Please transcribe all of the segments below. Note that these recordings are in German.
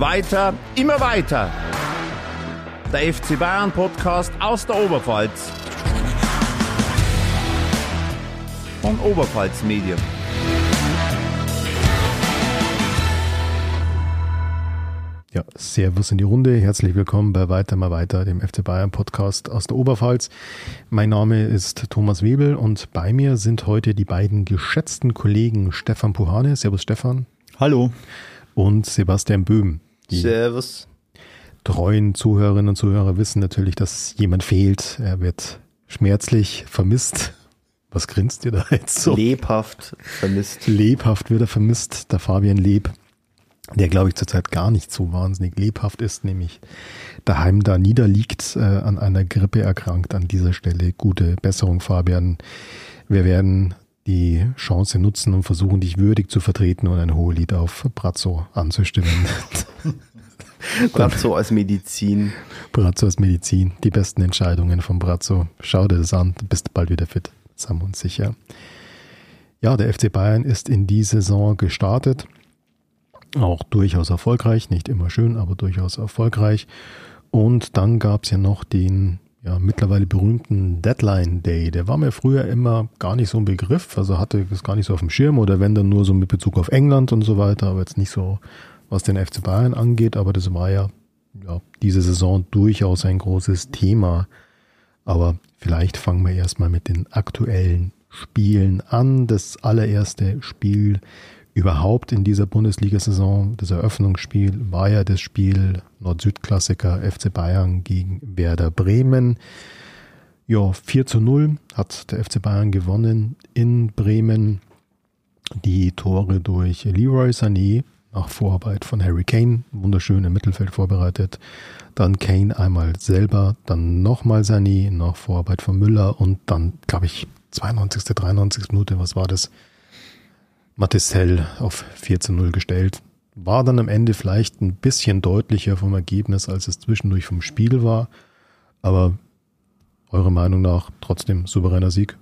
Weiter, immer weiter. Der FC Bayern Podcast aus der Oberpfalz. Von Oberpfalz Medien. Ja, Servus in die Runde. Herzlich willkommen bei Weiter mal weiter, dem FC Bayern Podcast aus der Oberpfalz. Mein Name ist Thomas Webel und bei mir sind heute die beiden geschätzten Kollegen Stefan Puhane. Servus Stefan. Hallo. Und Sebastian Böhm. Die Servus. Treuen Zuhörerinnen und Zuhörer wissen natürlich, dass jemand fehlt. Er wird schmerzlich vermisst. Was grinst ihr da jetzt so? Lebhaft vermisst. Lebhaft wird er vermisst, der Fabian Leb, der glaube ich zurzeit gar nicht so wahnsinnig lebhaft ist, nämlich daheim da niederliegt, äh, an einer Grippe erkrankt. An dieser Stelle gute Besserung, Fabian. Wir werden die Chance nutzen und versuchen, dich würdig zu vertreten und ein Hohelied auf Brazzo anzustimmen. Brazzo als Medizin. Brazzo als Medizin. Die besten Entscheidungen von Brazzo. Schau dir das an, du bist bald wieder fit. Sind wir uns sicher. Ja, der FC Bayern ist in die Saison gestartet. Auch durchaus erfolgreich. Nicht immer schön, aber durchaus erfolgreich. Und dann gab es ja noch den ja, mittlerweile berühmten Deadline Day. Der war mir früher immer gar nicht so ein Begriff, also hatte es gar nicht so auf dem Schirm oder wenn dann nur so mit Bezug auf England und so weiter, aber jetzt nicht so, was den FC Bayern angeht, aber das war ja, ja diese Saison durchaus ein großes Thema. Aber vielleicht fangen wir erstmal mit den aktuellen Spielen an. Das allererste Spiel überhaupt in dieser Bundesliga-Saison, das Eröffnungsspiel, war ja das Spiel Nord-Süd-Klassiker FC Bayern gegen Werder Bremen. Ja, 4 zu 0 hat der FC Bayern gewonnen in Bremen. Die Tore durch Leroy Sané nach Vorarbeit von Harry Kane, wunderschön im Mittelfeld vorbereitet. Dann Kane einmal selber, dann nochmal Sané nach Vorarbeit von Müller und dann, glaube ich, 92., 93. Minute, was war das? Mattissell auf 4 zu 0 gestellt. War dann am Ende vielleicht ein bisschen deutlicher vom Ergebnis, als es zwischendurch vom Spiel war. Aber eurer Meinung nach trotzdem souveräner Sieg?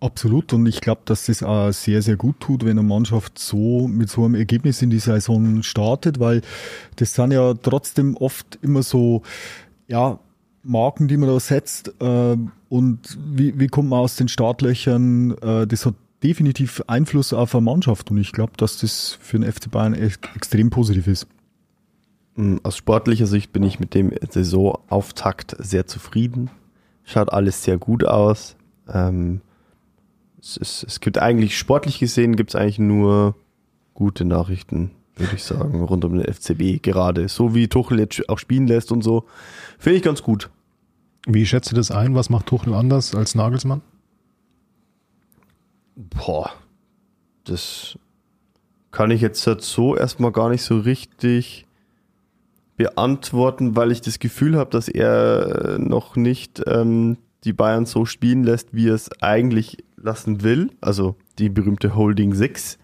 Absolut. Und ich glaube, dass das auch sehr, sehr gut tut, wenn eine Mannschaft so mit so einem Ergebnis in die Saison startet, weil das sind ja trotzdem oft immer so, ja, Marken, die man da setzt. Äh, und wie, wie kommt man aus den Startlöchern? Äh, das hat definitiv Einfluss auf eine Mannschaft und ich glaube, dass das für den FC Bayern echt extrem positiv ist. Mm, aus sportlicher Sicht bin ich mit dem Saisonauftakt sehr zufrieden. Schaut alles sehr gut aus. Ähm, es, ist, es, gibt eigentlich, sportlich gesehen, gibt es eigentlich nur gute Nachrichten, würde ich sagen, rund um den FCB gerade. So wie Tuchel jetzt auch spielen lässt und so, finde ich ganz gut. Wie schätzt du das ein? Was macht Tuchel anders als Nagelsmann? Boah, das kann ich jetzt so erstmal gar nicht so richtig beantworten, weil ich das Gefühl habe, dass er noch nicht ähm, die Bayern so spielen lässt, wie er es eigentlich lassen will. Also die berühmte Holding Six.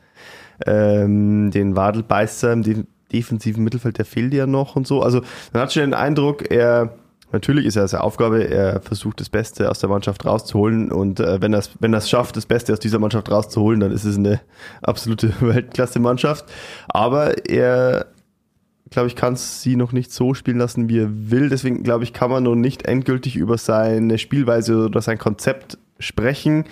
Ähm, den Wadelbeißer im defensiven Mittelfeld, der fehlt ja noch und so. Also man hat schon den Eindruck, er Natürlich ist er seine Aufgabe, er versucht das Beste aus der Mannschaft rauszuholen und äh, wenn er es wenn er's schafft, das Beste aus dieser Mannschaft rauszuholen, dann ist es eine absolute Weltklasse-Mannschaft. Aber er, glaube ich, kann sie noch nicht so spielen lassen, wie er will. Deswegen, glaube ich, kann man noch nicht endgültig über seine Spielweise oder sein Konzept sprechen,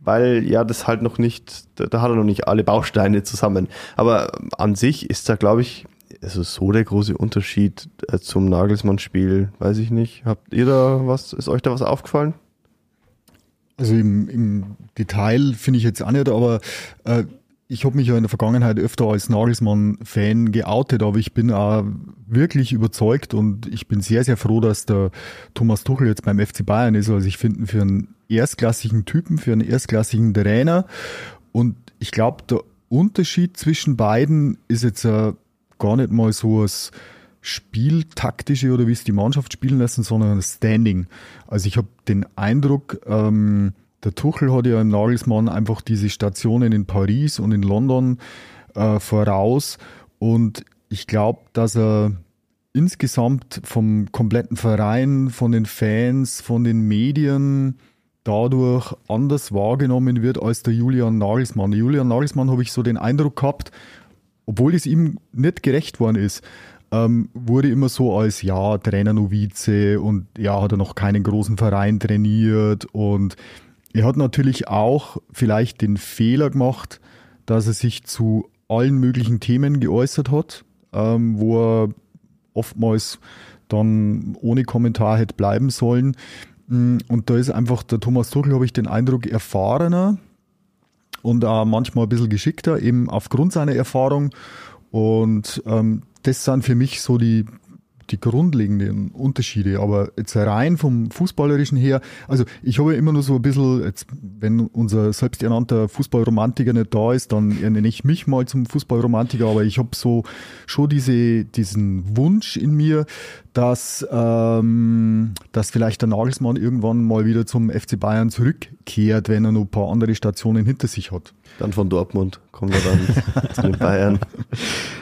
weil ja das halt noch nicht, da hat er noch nicht alle Bausteine zusammen. Aber an sich ist da, glaube ich, also so der große Unterschied äh, zum Nagelsmann-Spiel, weiß ich nicht. Habt ihr da was, ist euch da was aufgefallen? Also im, im Detail finde ich jetzt auch nicht, aber äh, ich habe mich ja in der Vergangenheit öfter als Nagelsmann-Fan geoutet, aber ich bin auch wirklich überzeugt und ich bin sehr, sehr froh, dass der Thomas Tuchel jetzt beim FC Bayern ist. Also ich finde für einen erstklassigen Typen, für einen erstklassigen Trainer. Und ich glaube, der Unterschied zwischen beiden ist jetzt äh, gar nicht mal so das Spieltaktische oder wie es die Mannschaft spielen lassen, sondern das Standing. Also ich habe den Eindruck, ähm, der Tuchel hat ja im Nagelsmann einfach diese Stationen in Paris und in London äh, voraus. Und ich glaube, dass er insgesamt vom kompletten Verein, von den Fans, von den Medien dadurch anders wahrgenommen wird als der Julian Nagelsmann. Julian Nagelsmann habe ich so den Eindruck gehabt, obwohl es ihm nicht gerecht worden ist, ähm, wurde immer so als ja Trainer Novize und ja hat er noch keinen großen Verein trainiert und er hat natürlich auch vielleicht den Fehler gemacht, dass er sich zu allen möglichen Themen geäußert hat, ähm, wo er oftmals dann ohne Kommentar hätte bleiben sollen. Mm, und da ist einfach der Thomas Tuchel, habe ich den Eindruck, erfahrener und auch manchmal ein bisschen geschickter, eben aufgrund seiner Erfahrung. Und ähm, das sind für mich so die die grundlegenden Unterschiede. Aber jetzt rein vom Fußballerischen her, also ich habe ja immer nur so ein bisschen, jetzt, wenn unser selbsternannter Fußballromantiker nicht da ist, dann nenne ich mich mal zum Fußballromantiker, aber ich habe so schon diese, diesen Wunsch in mir, dass, ähm, dass vielleicht der Nagelsmann irgendwann mal wieder zum FC Bayern zurückkehrt, wenn er noch ein paar andere Stationen hinter sich hat. Dann von Dortmund kommt er dann zu den Bayern.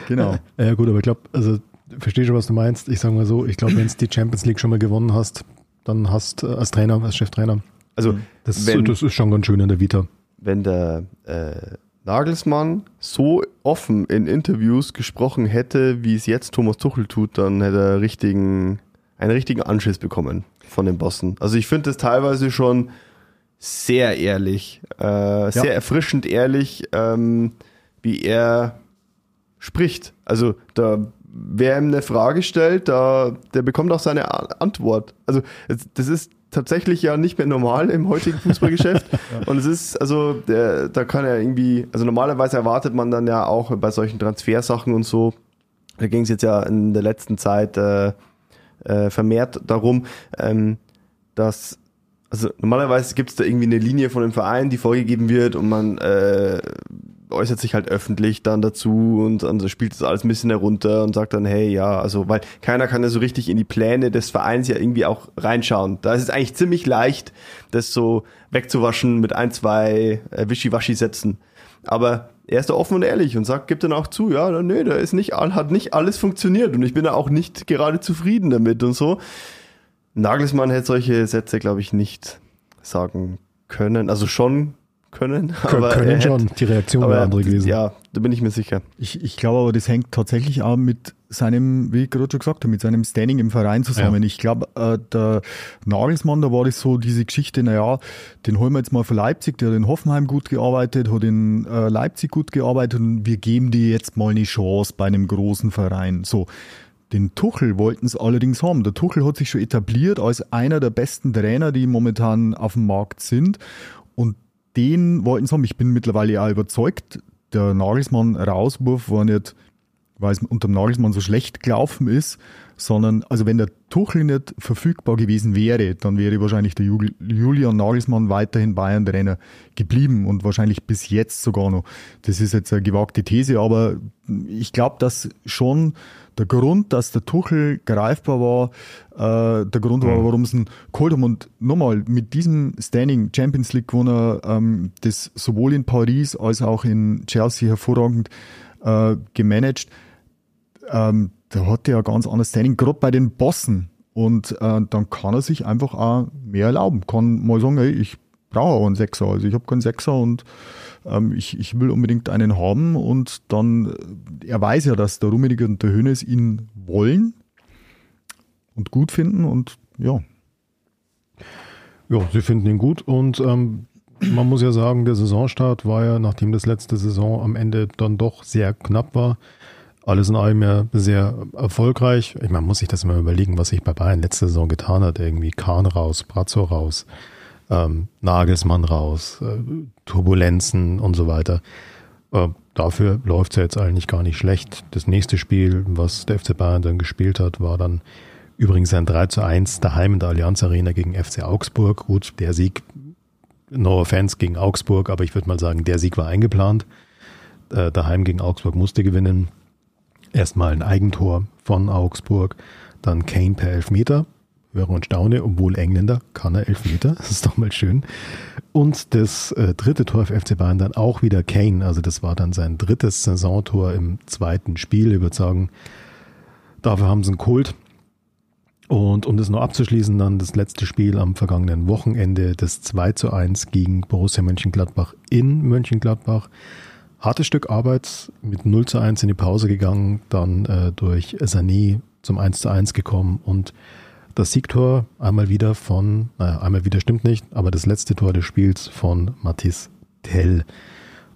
Genau. Ja gut, aber ich glaube, also verstehe schon, was du meinst. Ich sage mal so, ich glaube, wenn du die Champions League schon mal gewonnen hast, dann hast äh, als Trainer, als Cheftrainer. Also das, wenn, das ist schon ganz schön in der Vita. Wenn der äh, Nagelsmann so offen in Interviews gesprochen hätte, wie es jetzt Thomas Tuchel tut, dann hätte er richtigen, einen richtigen Anschiss bekommen von den Bossen. Also ich finde das teilweise schon sehr ehrlich, äh, sehr ja. erfrischend ehrlich, ähm, wie er spricht. Also da wer ihm eine Frage stellt, da, der bekommt auch seine Antwort. Also das ist tatsächlich ja nicht mehr normal im heutigen Fußballgeschäft. ja. Und es ist, also der, da kann er irgendwie, also normalerweise erwartet man dann ja auch bei solchen Transfersachen und so, da ging es jetzt ja in der letzten Zeit äh, äh, vermehrt darum, ähm, dass also normalerweise gibt es da irgendwie eine Linie von dem Verein, die vorgegeben wird und man äh, äußert sich halt öffentlich dann dazu und dann spielt das alles ein bisschen herunter und sagt dann, hey, ja, also, weil keiner kann ja so richtig in die Pläne des Vereins ja irgendwie auch reinschauen. Da ist es eigentlich ziemlich leicht, das so wegzuwaschen mit ein, zwei äh, Wischiwaschi-Sätzen. Aber er ist da offen und ehrlich und sagt, gibt dann auch zu, ja, nö, da ist nicht, hat nicht alles funktioniert und ich bin da auch nicht gerade zufrieden damit und so. Nagelsmann hätte solche Sätze, glaube ich, nicht sagen können. Also schon können. Aber können hätte, schon. Die Reaktion wäre andere gewesen. Ja, da bin ich mir sicher. Ich, ich glaube aber, das hängt tatsächlich auch mit seinem, wie ich gerade schon gesagt habe, mit seinem Standing im Verein zusammen. Ja. Ich glaube, äh, der Nagelsmann, da war das so diese Geschichte, naja, den holen wir jetzt mal für Leipzig, der hat in Hoffenheim gut gearbeitet, hat in äh, Leipzig gut gearbeitet und wir geben dir jetzt mal eine Chance bei einem großen Verein. So. Den Tuchel wollten es allerdings haben. Der Tuchel hat sich schon etabliert als einer der besten Trainer, die momentan auf dem Markt sind. Und den wollten sie haben. Ich bin mittlerweile auch überzeugt, der Nagelsmann-Rauswurf war nicht, weil es unter dem Nagelsmann so schlecht gelaufen ist, sondern, also wenn der Tuchel nicht verfügbar gewesen wäre, dann wäre wahrscheinlich der Julian Nagelsmann weiterhin Bayern-Trainer geblieben und wahrscheinlich bis jetzt sogar noch. Das ist jetzt eine gewagte These, aber ich glaube, dass schon der Grund, dass der Tuchel greifbar war, äh, der Grund war, mhm. warum sie ihn geholt haben. Und nochmal, mit diesem Standing Champions League Gewinner, ähm, das sowohl in Paris als auch in Chelsea hervorragend äh, gemanagt, ähm, da hat ja ganz anderes Standing, gerade bei den Bossen. Und äh, dann kann er sich einfach auch mehr erlauben. Kann mal sagen, hey, ich brauche auch einen Sechser. Also ich habe keinen Sechser und ähm, ich, ich will unbedingt einen haben. Und dann, äh, er weiß ja, dass der Rummenigge und der Hönes ihn wollen und gut finden und ja. Ja, sie finden ihn gut und ähm, man muss ja sagen, der Saisonstart war ja, nachdem das letzte Saison am Ende dann doch sehr knapp war, alles in allem ja sehr erfolgreich. Ich meine, muss sich das mal überlegen, was sich bei Bayern letzte Saison getan hat. Irgendwie Kahn raus, Brazzo raus, ähm, Nagelsmann raus, äh, Turbulenzen und so weiter. Äh, dafür läuft es ja jetzt eigentlich gar nicht schlecht. Das nächste Spiel, was der FC Bayern dann gespielt hat, war dann übrigens ein 3 zu 1 daheim in der Allianz Arena gegen FC Augsburg. Gut, der Sieg no offense gegen Augsburg, aber ich würde mal sagen, der Sieg war eingeplant. Äh, daheim gegen Augsburg musste gewinnen. Erstmal ein Eigentor von Augsburg, dann Kane per Elfmeter. Höre und staune, obwohl Engländer kann er Elfmeter. Das ist doch mal schön. Und das äh, dritte Tor für FC Bayern dann auch wieder Kane. Also das war dann sein drittes Saisontor im zweiten Spiel. Ich würde sagen, dafür haben sie einen Kult. Und um das noch abzuschließen, dann das letzte Spiel am vergangenen Wochenende, das 2 zu 1 gegen Borussia Mönchengladbach in Mönchengladbach. Hartes Stück Arbeit, mit 0 zu 1 in die Pause gegangen, dann äh, durch Sané zum 1 zu 1 gekommen und das Siegtor einmal wieder von, naja, einmal wieder stimmt nicht, aber das letzte Tor des Spiels von Mathis Tell.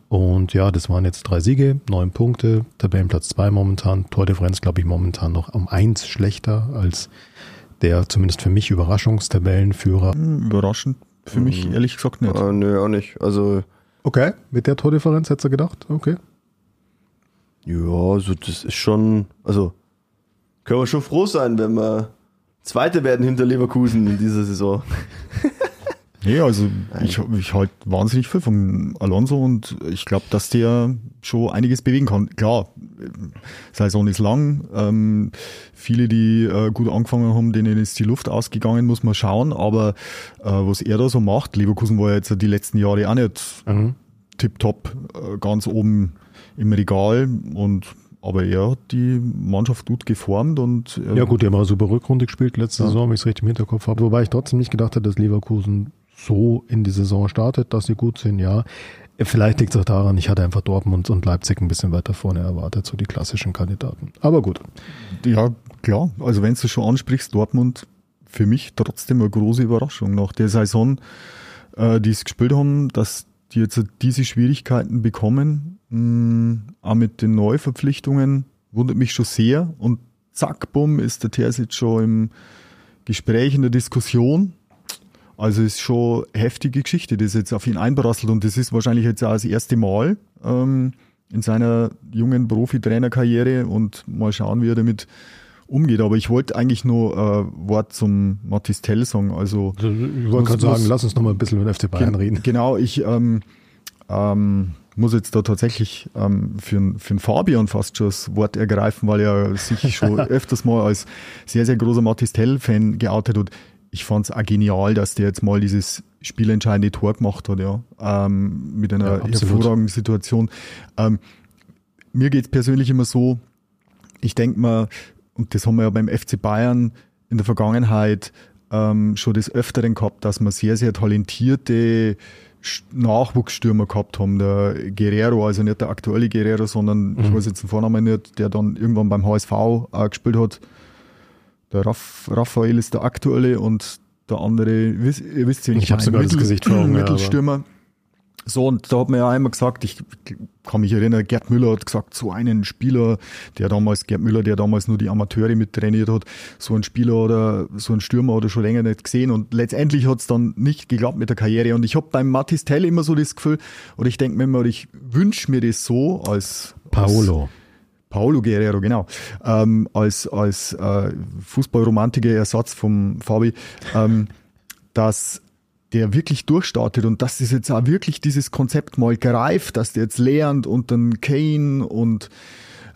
Und ja, das waren jetzt drei Siege, neun Punkte, Tabellenplatz zwei momentan, Tordifferenz glaube ich momentan noch um eins schlechter als der zumindest für mich Überraschungstabellenführer. Hm, Überraschend für mich Mhm. ehrlich gesagt nicht. Äh, nö, auch nicht. Also, Okay, mit der Tordifferenz hättest du gedacht? Okay. ja, also das ist schon, also können wir schon froh sein, wenn wir Zweite werden hinter Leverkusen in dieser Saison. Nee, also ich, ich halte wahnsinnig viel vom Alonso und ich glaube, dass der schon einiges bewegen kann. Klar, äh, Saison ist lang. Ähm, viele, die äh, gut angefangen haben, denen ist die Luft ausgegangen, muss man schauen. Aber äh, was er da so macht, Leverkusen war ja jetzt die letzten Jahre auch nicht Mhm. tipptopp, äh, ganz oben im Regal und aber er hat die Mannschaft gut geformt und äh, Ja gut, die haben eine super Rückrunde gespielt letzte Ja. Saison, wenn ich es richtig im Hinterkopf habe. Wobei ich trotzdem nicht gedacht hätte, dass Leverkusen so in die Saison startet, dass sie gut sind, ja. Vielleicht liegt es auch daran, ich hatte einfach Dortmund und Leipzig ein bisschen weiter vorne erwartet, so die klassischen Kandidaten. Aber gut. Ja, klar. Also wenn du schon ansprichst, Dortmund für mich trotzdem eine große Überraschung nach der Saison, äh, die es gespielt haben, dass die jetzt diese Schwierigkeiten bekommen, mh, auch mit den Neuverpflichtungen, wundert mich schon sehr. Und zack, bumm, ist der Terzic schon im Gespräch, in der Diskussion. Also ist schon heftige Geschichte, das jetzt auf ihn einprasselt und das ist wahrscheinlich jetzt auch das erste Mal ähm, in seiner jungen Profitrainerkarriere und mal schauen, wie er damit umgeht. Aber ich wollte eigentlich nur äh, Wort zum Mathis Tell sagen. Also Ich wollte gerade sagen, lass uns nochmal ein bisschen mit FC Bayern Gen- reden. Genau, ich ähm, ähm, muss jetzt da tatsächlich ähm, für, für den Fabian fast schon das Wort ergreifen, weil er sich schon öfters mal als sehr, sehr großer Mathis Tell-Fan geoutet hat. Ich fand es auch genial, dass der jetzt mal dieses spielentscheidende Tor gemacht hat, ja, ähm, mit einer Ja, hervorragenden Situation. Ähm, mir geht's persönlich immer so, ich denke mal, und das haben wir ja beim FC Bayern in der Vergangenheit ähm, schon des Öfteren gehabt, dass wir sehr, sehr talentierte Nachwuchsstürmer gehabt haben. Der Guerrero, also nicht der aktuelle Guerrero, sondern ich weiß jetzt den Vornamen nicht, der dann irgendwann beim HSV äh, gespielt hat. Der Raff, Raphael ist der aktuelle und der andere, wisst, ihr wisst ja, Ich hab meine, sogar das Gesicht vor Augen, ja, Mittelstürmer. So, und da hat man ja immer gesagt, ich kann mich erinnern, Gerd Müller hat gesagt, so einen Spieler, der damals, Gerd Müller, der damals nur die Amateure mittrainiert hat, so ein Spieler oder so ein Stürmer oder schon länger nicht gesehen. Und letztendlich hat es dann nicht geklappt mit der Karriere. Und ich habe beim Mathis Tell immer so das Gefühl, oder ich denke mir immer, ich wünsche mir das so als Paolo. Als, Paulo Guerrero, genau. Ähm, als als äh, Fußballromantiker Ersatz vom Fabi, ähm, dass der wirklich durchstartet und dass das jetzt auch wirklich dieses Konzept mal greift, dass der jetzt lernt und dann Kane und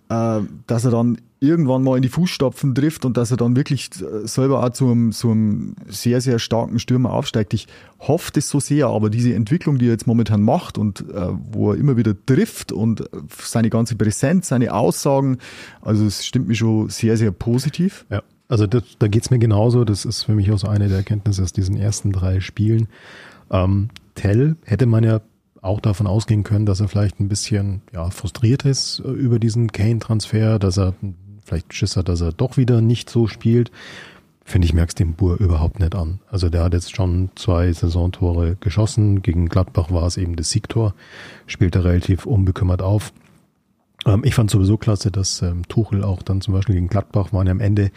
äh, dass er dann irgendwann mal in die Fußstapfen trifft und dass er dann wirklich äh, selber auch zu einem, zu einem sehr, sehr starken Stürmer aufsteigt. Ich hoffe das so sehr, aber diese Entwicklung, die er jetzt momentan macht und äh, wo er immer wieder trifft und äh, seine ganze Präsenz, seine Aussagen, also es stimmt mir schon sehr, sehr positiv. Ja, also das, da geht's mir genauso. Das ist für mich auch so eine der Erkenntnisse aus diesen ersten drei Spielen. Ähm, Tell hätte man ja auch davon ausgehen können, dass er vielleicht ein bisschen ja, frustriert ist äh, über diesen Kane-Transfer, dass er vielleicht Schiss hat, dass er doch wieder nicht so spielt. Finde ich, merkst dem Bur überhaupt nicht an. Also der hat jetzt schon zwei Saisontore geschossen. Gegen Gladbach war es eben das Siegtor. Spielt er relativ unbekümmert auf. Ähm, ich fand sowieso klasse, dass ähm, Tuchel auch dann zum Beispiel gegen Gladbach waren ja am Ende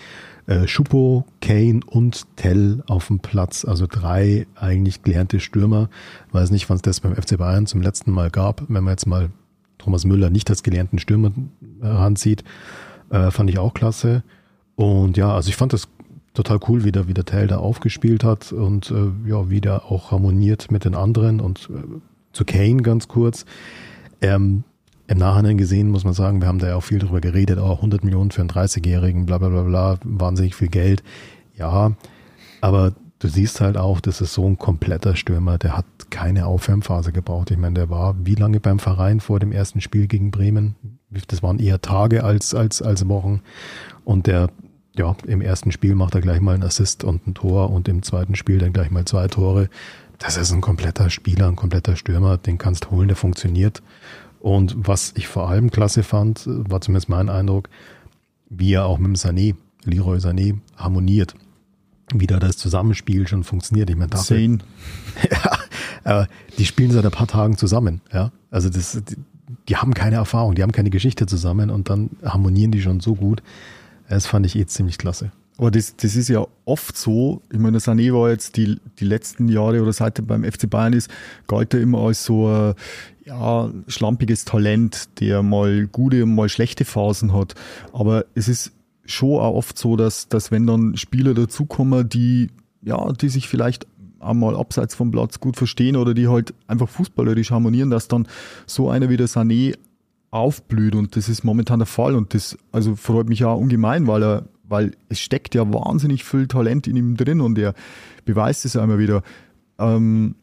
äh, Schupo, Kane und Tell auf dem Platz. Also drei eigentlich gelernte Stürmer. Weiß nicht, wann es das beim FC Bayern zum letzten Mal gab. Wenn man jetzt mal Thomas Müller nicht als gelernten Stürmer heranzieht, äh, fand ich auch klasse. Und ja, also ich fand das total cool, wie der, wie der Tell da aufgespielt hat und äh, ja, wie der auch harmoniert mit den anderen und äh, zu Kane ganz kurz. Ähm, Im Nachhinein gesehen muss man sagen, wir haben da ja auch viel drüber geredet, auch 100 Millionen für einen 30-Jährigen, bla bla bla bla, wahnsinnig viel Geld. Ja, aber du siehst halt auch, das ist so ein kompletter Stürmer, der hat keine Aufwärmphase gebraucht. Ich meine, der war wie lange beim Verein vor dem ersten Spiel gegen Bremen? Das waren eher Tage als, als, als Wochen. Und der, ja, im ersten Spiel macht er gleich mal einen Assist und ein Tor und im zweiten Spiel dann gleich mal zwei Tore. Das ist ein kompletter Spieler, ein kompletter Stürmer, den kannst holen, der funktioniert. Und was ich vor allem klasse fand, war zumindest mein Eindruck, wie er auch mit dem Sané, Leroy Sané, harmoniert wie da das Zusammenspiel schon funktioniert. Ich meine, dafür, Zehn. ja, aber die spielen seit ein paar Tagen zusammen, ja. Also das, die, haben keine Erfahrung, die haben keine Geschichte zusammen und dann harmonieren die schon so gut. Das fand ich eh ziemlich klasse. Aber das, das ist ja oft so. Ich meine, Sané war jetzt die, die letzten Jahre oder seit er beim FC Bayern ist, galt er immer als so ein ja, schlampiges Talent, der mal gute mal schlechte Phasen hat. Aber es ist schon auch oft so, dass, dass wenn dann Spieler dazukommen, die, ja, die sich vielleicht einmal abseits vom Platz gut verstehen oder die halt einfach fußballerisch harmonieren, dass dann so einer wie der Sané aufblüht und das ist momentan der Fall und das also freut mich auch ungemein, weil er weil es steckt ja wahnsinnig viel Talent in ihm drin und er beweist es einmal wieder. Ähm,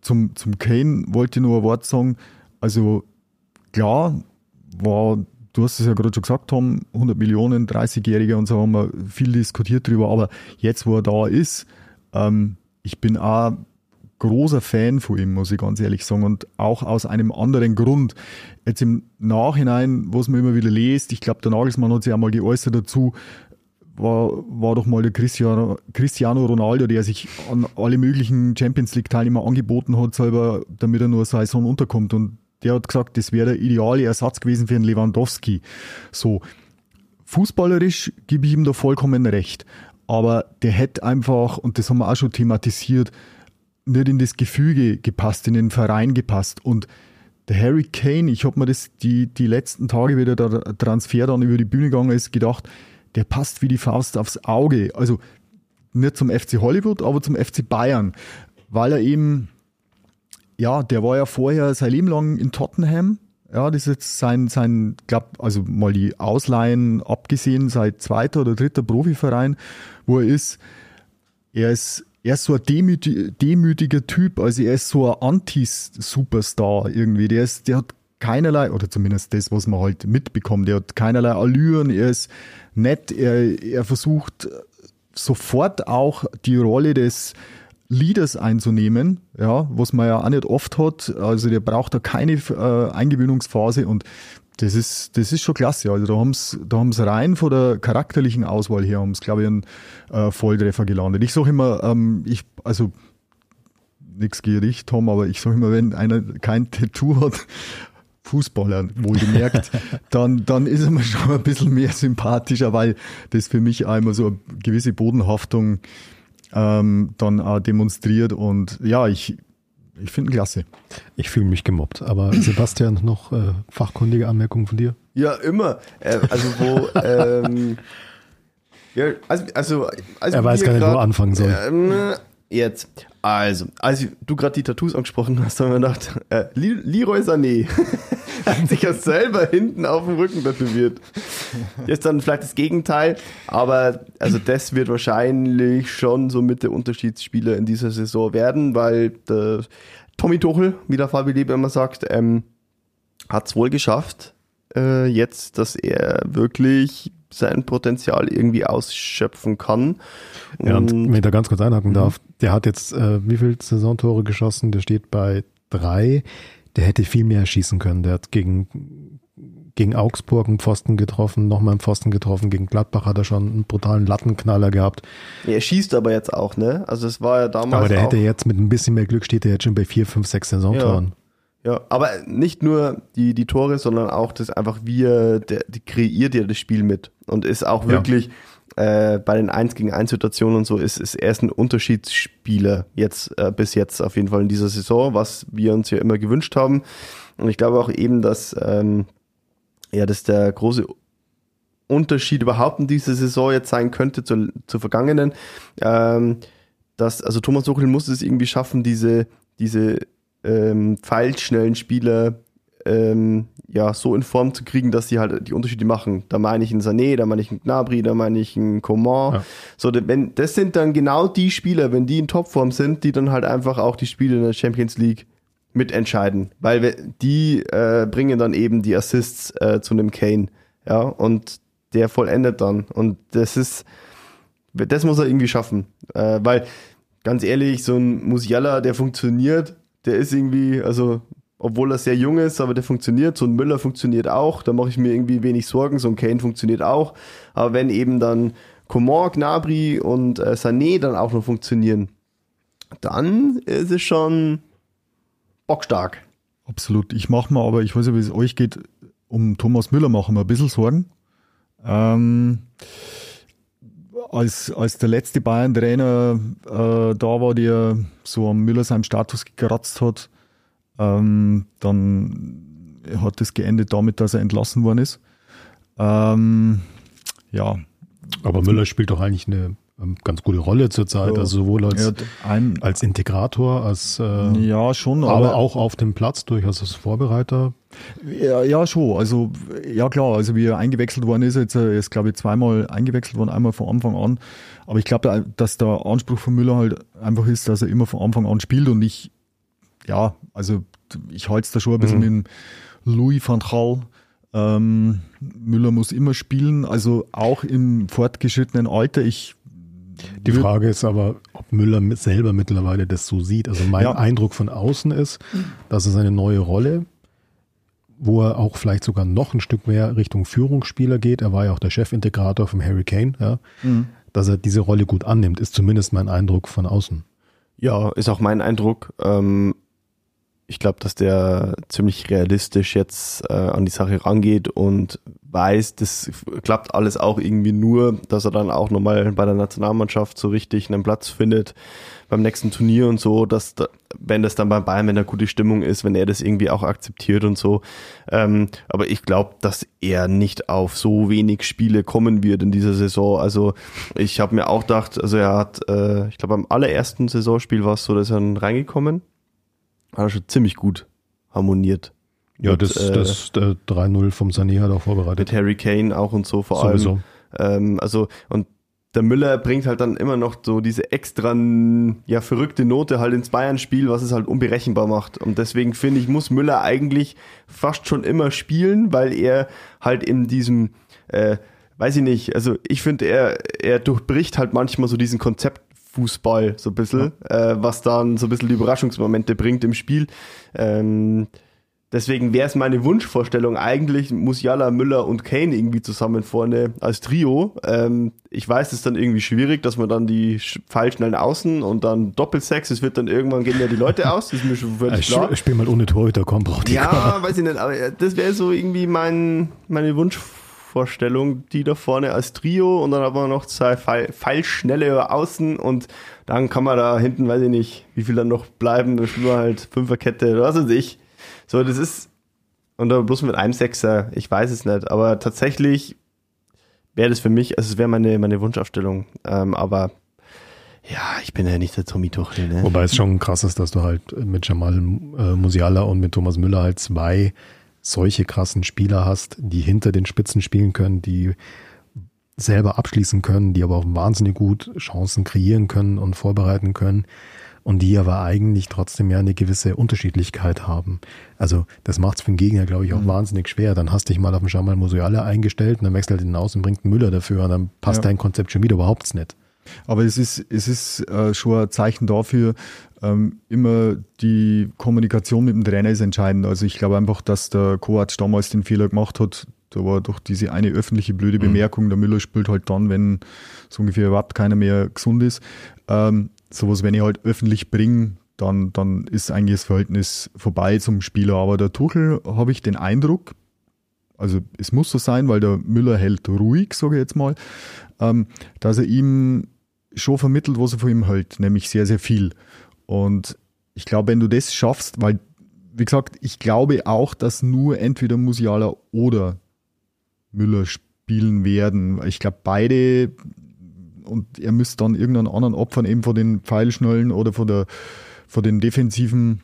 zum, zum Kane wollte ich nur ein Wort sagen. Also klar war, du hast es ja gerade schon gesagt, Tom, 100 Millionen, 30-Jähriger und so haben wir viel diskutiert drüber, aber jetzt, wo er da ist, ähm, ich bin auch großer Fan von ihm, muss ich ganz ehrlich sagen, und auch aus einem anderen Grund. Jetzt im Nachhinein, was man immer wieder liest, ich glaube, der Nagelsmann hat sich einmal geäußert dazu, war, war doch mal der Cristiano, Cristiano Ronaldo, der sich an alle möglichen Champions League-Teilnehmer angeboten hat, selber, damit er nur seine Saison unterkommt. Und der hat gesagt, das wäre der ideale Ersatz gewesen für einen Lewandowski. So, fußballerisch gebe ich ihm da vollkommen recht. Aber der hätte einfach, und das haben wir auch schon thematisiert, nicht in das Gefüge gepasst, in den Verein gepasst. Und der Harry Kane, ich habe mir das die, die letzten Tage, wie der Transfer dann über die Bühne gegangen ist, gedacht, der passt wie die Faust aufs Auge. Also nicht zum FC Hollywood, aber zum FC Bayern, weil er eben, ja, der war ja vorher sein Leben lang in Tottenham. Ja, das ist jetzt sein, sein, glaub, also mal die Ausleihen abgesehen, sein zweiter oder dritter Profiverein, wo er ist. Er ist er ist so ein demütig, demütiger Typ, also er ist so ein Anti-Superstar irgendwie. Der, ist, der hat keinerlei, oder zumindest das, was man halt mitbekommt, der hat keinerlei Allüren, er ist nett, er, er versucht sofort auch die Rolle des Leaders einzunehmen, ja, was man ja auch nicht oft hat. Also der braucht da keine äh, Eingewöhnungsphase und das ist, das ist schon klasse. Also da haben sie da haben's rein von der charakterlichen Auswahl her, haben sie, glaube ich, einen äh, Volltreffer gelandet. Ich sage immer, ähm, ich, also nichts gegen Tom, aber ich sage immer, wenn einer kein Tattoo hat, Fußballer wohlgemerkt, dann, dann ist er mir schon ein bisschen mehr sympathischer, weil das für mich einmal so eine gewisse Bodenhaftung ähm, dann auch demonstriert. Und ja, ich, ich finde ihn klasse. Ich fühle mich gemobbt. Aber Sebastian, noch äh, fachkundige Anmerkungen von dir? Ja, immer. Äh, also wo, ähm, ja, also, also, also er weiß gar nicht, wo er anfangen soll. Ähm, jetzt. Also, als du gerade die Tattoos angesprochen hast, haben wir gedacht, äh, Leroy Sané hat sich ja selber hinten auf dem Rücken tätowiert. Ist dann vielleicht das Gegenteil, aber also das wird wahrscheinlich schon so mit der Unterschiedsspieler in dieser Saison werden, weil der Tommy Tuchel, wie der Fabi Liebe immer sagt, ähm, hat es wohl geschafft, äh, jetzt, dass er wirklich sein Potenzial irgendwie ausschöpfen kann. Ja, und wenn ich da ganz kurz einhaken darf, der hat jetzt äh, wie viele Saisontore geschossen? Der steht bei drei. Der hätte viel mehr schießen können. Der hat gegen, gegen Augsburg einen Pfosten getroffen, nochmal einen Pfosten getroffen. Gegen Gladbach hat er schon einen brutalen Lattenknaller gehabt. Er schießt aber jetzt auch, ne? Also es war ja damals. Aber der hätte jetzt mit ein bisschen mehr Glück steht er jetzt schon bei vier, fünf, sechs Saisontoren. Ja, aber nicht nur die, die Tore, sondern auch das einfach, wie er, der, die kreiert ja das Spiel mit und ist auch wirklich ja. Äh, bei den 1 gegen 1 Situationen und so, ist, ist er ein Unterschiedsspieler jetzt, äh, bis jetzt auf jeden Fall in dieser Saison, was wir uns ja immer gewünscht haben. Und ich glaube auch eben, dass, ähm, ja, dass der große Unterschied überhaupt in dieser Saison jetzt sein könnte zur, zur vergangenen. Ähm, dass, also Thomas Tuchel muss es irgendwie schaffen, diese, diese ähm, pfeilschnellen Spieler ähm, ja, so in Form zu kriegen, dass sie halt die Unterschiede machen. Da meine ich einen Sané, da meine ich einen Gnabry, da meine ich einen Coman. Ja. So, wenn, das sind dann genau die Spieler, wenn die in Topform sind, die dann halt einfach auch die Spiele in der Champions League mitentscheiden, weil die äh, bringen dann eben die Assists äh, zu einem Kane, ja, und der vollendet dann und das ist, das muss er irgendwie schaffen, äh, weil ganz ehrlich, so ein Musiala, der funktioniert, der ist irgendwie, also obwohl er sehr jung ist, aber der funktioniert. So ein Müller funktioniert auch, da mache ich mir irgendwie wenig Sorgen. So ein Kane funktioniert auch, aber wenn eben dann Coman, Gnabry und äh, Sané dann auch noch funktionieren, dann ist es schon bockstark. Absolut. Ich mache mir aber, ich weiß nicht, wie es euch geht, um Thomas Müller machen wir ein bisschen Sorgen. Ähm, als, als der letzte Bayern-Trainer äh, da war, der so am Müller seinem Status gekratzt hat, ähm, dann hat es geendet damit, dass er entlassen worden ist. Ähm, ja. Aber Müller spielt doch eigentlich eine ähm, ganz gute Rolle zurzeit, ja. also sowohl als, ein, als Integrator, als äh, ja schon, aber, aber, auch auf dem Platz durchaus als Vorbereiter. Ja, ja, schon. Also ja klar, also wie er eingewechselt worden ist, jetzt er ist glaube ich zweimal eingewechselt worden, einmal von Anfang an. Aber ich glaube, dass der Anspruch von Müller halt einfach ist, dass er immer von Anfang an spielt und ich, ja, also ich halte es da schon ein bisschen mhm. mit Louis van Gaal. Ähm, Müller muss immer spielen, also auch im fortgeschrittenen Alter. Ich die Frage ist aber, ob Müller selber mittlerweile das so sieht. Also mein ja. Eindruck von außen ist, dass es eine neue Rolle, wo er auch vielleicht sogar noch ein Stück mehr Richtung Führungsspieler geht. Er war ja auch der Chefintegrator vom Harry Kane, ja, mhm. dass er diese Rolle gut annimmt, ist zumindest mein Eindruck von außen. Ja, ist auch mein Eindruck. Ähm, ich glaube, dass der ziemlich realistisch jetzt äh, an die Sache rangeht und weiß, das klappt alles auch irgendwie nur, dass er dann auch nochmal bei der Nationalmannschaft so richtig einen Platz findet beim nächsten Turnier und so, dass da, wenn das dann beim Bayern, wenn da gute Stimmung ist, wenn er das irgendwie auch akzeptiert und so. Ähm, aber ich glaube, dass er nicht auf so wenig Spiele kommen wird in dieser Saison. Also ich habe mir auch gedacht, also er hat, äh, ich glaube, am allerersten Saisonspiel war es so, dass er dann reingekommen hat er schon ziemlich gut harmoniert. Ja, mit, das, äh, das äh, 3-0 vom Sané hat er vorbereitet. Mit Harry Kane auch und so vor Sowieso. allem. Ähm, also, und der Müller bringt halt dann immer noch so diese extra, ja, verrückte Note halt ins Bayern-Spiel, was es halt unberechenbar macht. Und deswegen finde ich, muss Müller eigentlich fast schon immer spielen, weil er halt in diesem, äh, weiß ich nicht, also ich finde, er, er durchbricht halt manchmal so diesen Konzept Fußball so ein bisschen, ja. äh, was dann so ein bisschen die Überraschungsmomente bringt im Spiel. Ähm, deswegen wäre es meine Wunschvorstellung eigentlich, Musiala, Müller und Kane irgendwie zusammen vorne als Trio. Ähm, ich weiß, es ist dann irgendwie schwierig, dass man dann die Fallschnellen außen und dann Doppelsex, es wird dann irgendwann gehen ja die Leute aus, das ist mir schon völlig klar. Ich spiel mal ohne Torhüter, komm, braucht die Ja, weiß ich nicht, aber das wäre so irgendwie mein, meine Wunschvorstellung Vorstellung, die da vorne als Trio und dann haben wir noch zwei Pfeilschnelle über außen und dann kann man da hinten, weiß ich nicht, wie viel dann noch bleiben, da spielen wir halt Fünferkette oder was weiß ich. So, das ist, und dann bloß mit einem Sechser, ich weiß es nicht, aber tatsächlich wäre das für mich, also es wäre meine, meine Wunschaufstellung, ähm, aber ja, ich bin ja nicht der Tommy Tuchel. Ne? Wobei es schon krass ist, dass du halt mit Jamal äh, Musiala und mit Thomas Müller halt zwei solche krassen Spieler hast, die hinter den Spitzen spielen können, die selber abschließen können, die aber auch wahnsinnig gut Chancen kreieren können und vorbereiten können und die aber eigentlich trotzdem ja eine gewisse Unterschiedlichkeit haben. Also das macht es für den Gegner, glaube ich, auch mhm. wahnsinnig schwer. Dann hast du dich mal auf den Jamal Musiala eingestellt und dann wechselt er den aus und bringt einen Müller dafür und dann passt ja. dein Konzept schon wieder überhaupt nicht. Aber es ist, es ist äh, schon ein Zeichen dafür, ähm, immer die Kommunikation mit dem Trainer ist entscheidend. Also ich glaube einfach, dass der Kovac damals den Fehler gemacht hat. Da war doch diese eine öffentliche blöde mhm. Bemerkung, der Müller spielt halt dann, wenn so ungefähr überhaupt keiner mehr gesund ist. Ähm, sowas, wenn ich halt öffentlich bringe, dann, dann ist eigentlich das Verhältnis vorbei zum Spieler. Aber der Tuchel habe ich den Eindruck, also es muss so sein, weil der Müller hält ruhig, sage ich jetzt mal, ähm, dass er ihm schon vermittelt, was er von ihm hält, nämlich sehr, sehr viel. Und ich glaube, wenn du das schaffst, weil, wie gesagt, ich glaube auch, dass nur entweder Musiala oder Müller spielen werden. Ich glaube, beide und er müsste dann irgendeinen anderen opfern, eben von den Pfeilschnallen oder von, der, von den defensiven.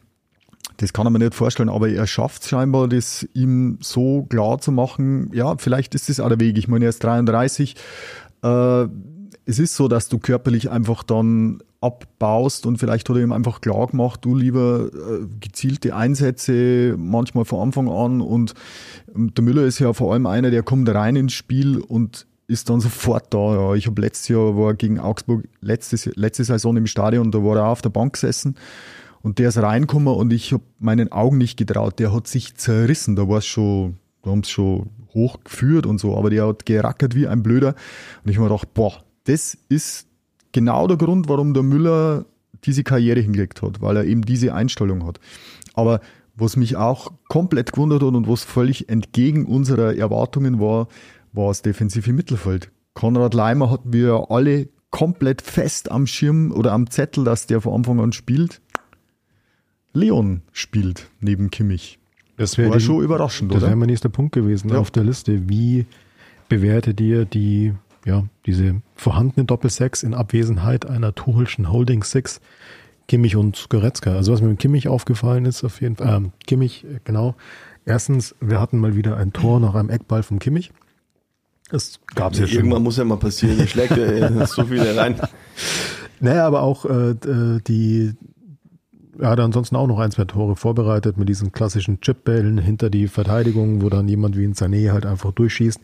Das kann er mir nicht vorstellen, aber er schafft scheinbar, das ihm so klar zu machen. Ja, vielleicht ist das auch der Weg. Ich meine, er ist 33. Äh, es ist so, dass du körperlich einfach dann abbaust und vielleicht hat er ihm einfach klar gemacht, du lieber äh, gezielte Einsätze, manchmal von Anfang an und ähm, der Müller ist ja vor allem einer, der kommt rein ins Spiel und ist dann sofort da. Ja. Ich habe letztes Jahr war gegen Augsburg letztes, letzte Saison im Stadion, da war er auf der Bank gesessen und der ist reingekommen und ich habe meinen Augen nicht getraut. Der hat sich zerrissen. Da war es schon, da haben es schon hochgeführt und so, aber der hat gerackert wie ein Blöder. Und ich habe mir gedacht, boah, das ist genau der Grund, warum der Müller diese Karriere hingelegt hat, weil er eben diese Einstellung hat. Aber was mich auch komplett gewundert hat und was völlig entgegen unserer Erwartungen war, war das defensive Mittelfeld. Konrad Leimer hatten wir alle komplett fest am Schirm oder am Zettel, dass der von Anfang an spielt. Leon spielt neben Kimmich. Das wäre schon überraschend, das oder? Das wäre mein nächster Punkt gewesen ja. auf der Liste. Wie bewertet ihr die ja, diese vorhandene Doppel-Sechs in Abwesenheit einer Tuchelschen Holding Six, Kimmich und Goretzka. Also was mir mit Kimmich aufgefallen ist, auf jeden Fall, äh, Kimmich, genau. Erstens, wir hatten mal wieder ein Tor nach einem Eckball von Kimmich. Es gab es ja, ja schon. Irgendwann muss ja mal passieren. Ich schlägt ja so viele rein. Naja, aber auch äh, die, er hat ansonsten auch noch ein, zwei Tore vorbereitet mit diesen klassischen Chipbällen hinter die Verteidigung, wo dann jemand wie ein Sané halt einfach durchschießt.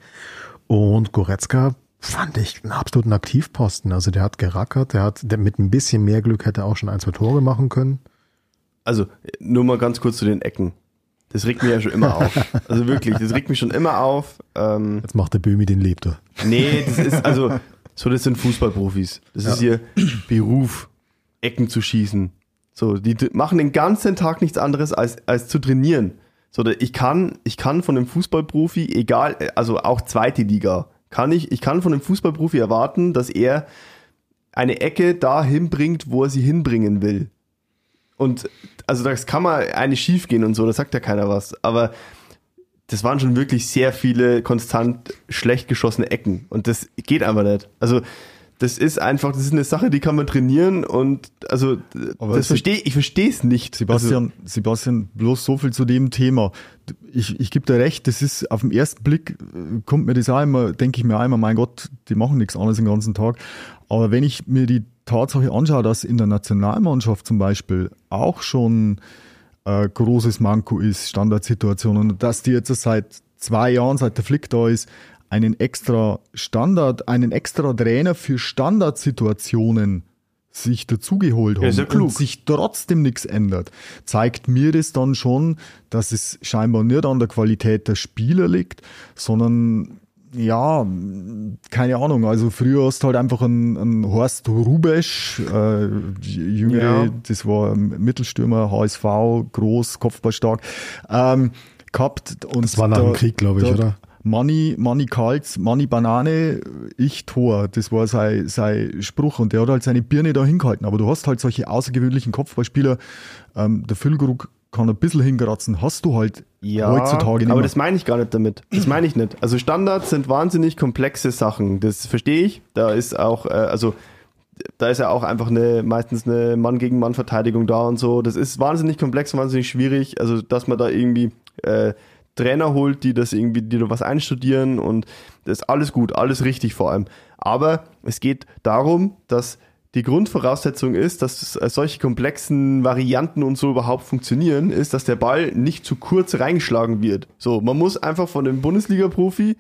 Und Goretzka fand ich einen absoluten Aktivposten. Also der hat gerackert, der hat der mit ein bisschen mehr Glück hätte auch schon ein, zwei Tore machen können. Also nur mal ganz kurz zu den Ecken. Das regt mich ja schon immer auf. Also wirklich, das regt mich schon immer auf. Ähm, Jetzt macht der Böhmi den Lebter. Nee, das ist also so, das sind Fußballprofis. Das ja. ist ihr Beruf, Ecken zu schießen. So, die machen den ganzen Tag nichts anderes als, als zu trainieren. So, ich kann, ich kann von einem Fußballprofi, egal, also auch zweite Liga, kann ich, ich kann von einem Fußballprofi erwarten, dass er eine Ecke dahin bringt, wo er sie hinbringen will. Und also das kann mal eine schief gehen und so, da sagt ja keiner was. Aber das waren schon wirklich sehr viele konstant schlecht geschossene Ecken. Und das geht einfach nicht. Also das ist einfach, das ist eine Sache, die kann man trainieren und also Aber das verstehe ich verstehe es nicht. Sebastian, also, Sebastian, bloß so viel zu dem Thema. Ich, ich gebe dir recht, das ist auf den ersten Blick äh, kommt mir das auch immer, denke ich mir immer, mein Gott, die machen nichts anderes den ganzen Tag. Aber wenn ich mir die Tatsache anschaue, dass in der Nationalmannschaft zum Beispiel auch schon äh, großes Manko ist, Standardsituationen, und dass die jetzt seit zwei Jahren, seit der Flick da ist, einen extra Standard, einen extra Trainer für Standardsituationen sich dazugeholt haben ja und sich trotzdem nichts ändert, zeigt mir das dann schon, dass es scheinbar nicht an der Qualität der Spieler liegt, sondern ja, keine Ahnung. Also früher hast du halt einfach einen, einen Horst Rubesch, äh, Jüngere, ja. das war Mittelstürmer, HSV, groß, kopfballstark, ähm, gehabt. Und das war nach dem Krieg, glaube ich, da, oder? Money, Money Karls, Money Banane, ich Tor. Das war sein, sein Spruch und der hat halt seine Birne da hingehalten. Aber du hast halt solche außergewöhnlichen Kopfballspieler. Ähm, der Füllkrug kann ein bisschen hinkratzen, hast du halt ja, heutzutage nicht. Aber das meine ich gar nicht damit. Das meine ich nicht. Also Standards sind wahnsinnig komplexe Sachen. Das verstehe ich. Da ist auch, äh, also da ist ja auch einfach eine, meistens eine Mann gegen Mann Verteidigung da und so. Das ist wahnsinnig komplex, wahnsinnig schwierig. Also, dass man da irgendwie äh, Trainer holt, die das irgendwie, die da was einstudieren und das ist alles gut, alles richtig vor allem. Aber es geht darum, dass die Grundvoraussetzung ist, dass solche komplexen Varianten und so überhaupt funktionieren, ist, dass der Ball nicht zu kurz reingeschlagen wird. So, man muss einfach von dem Bundesliga-Profi und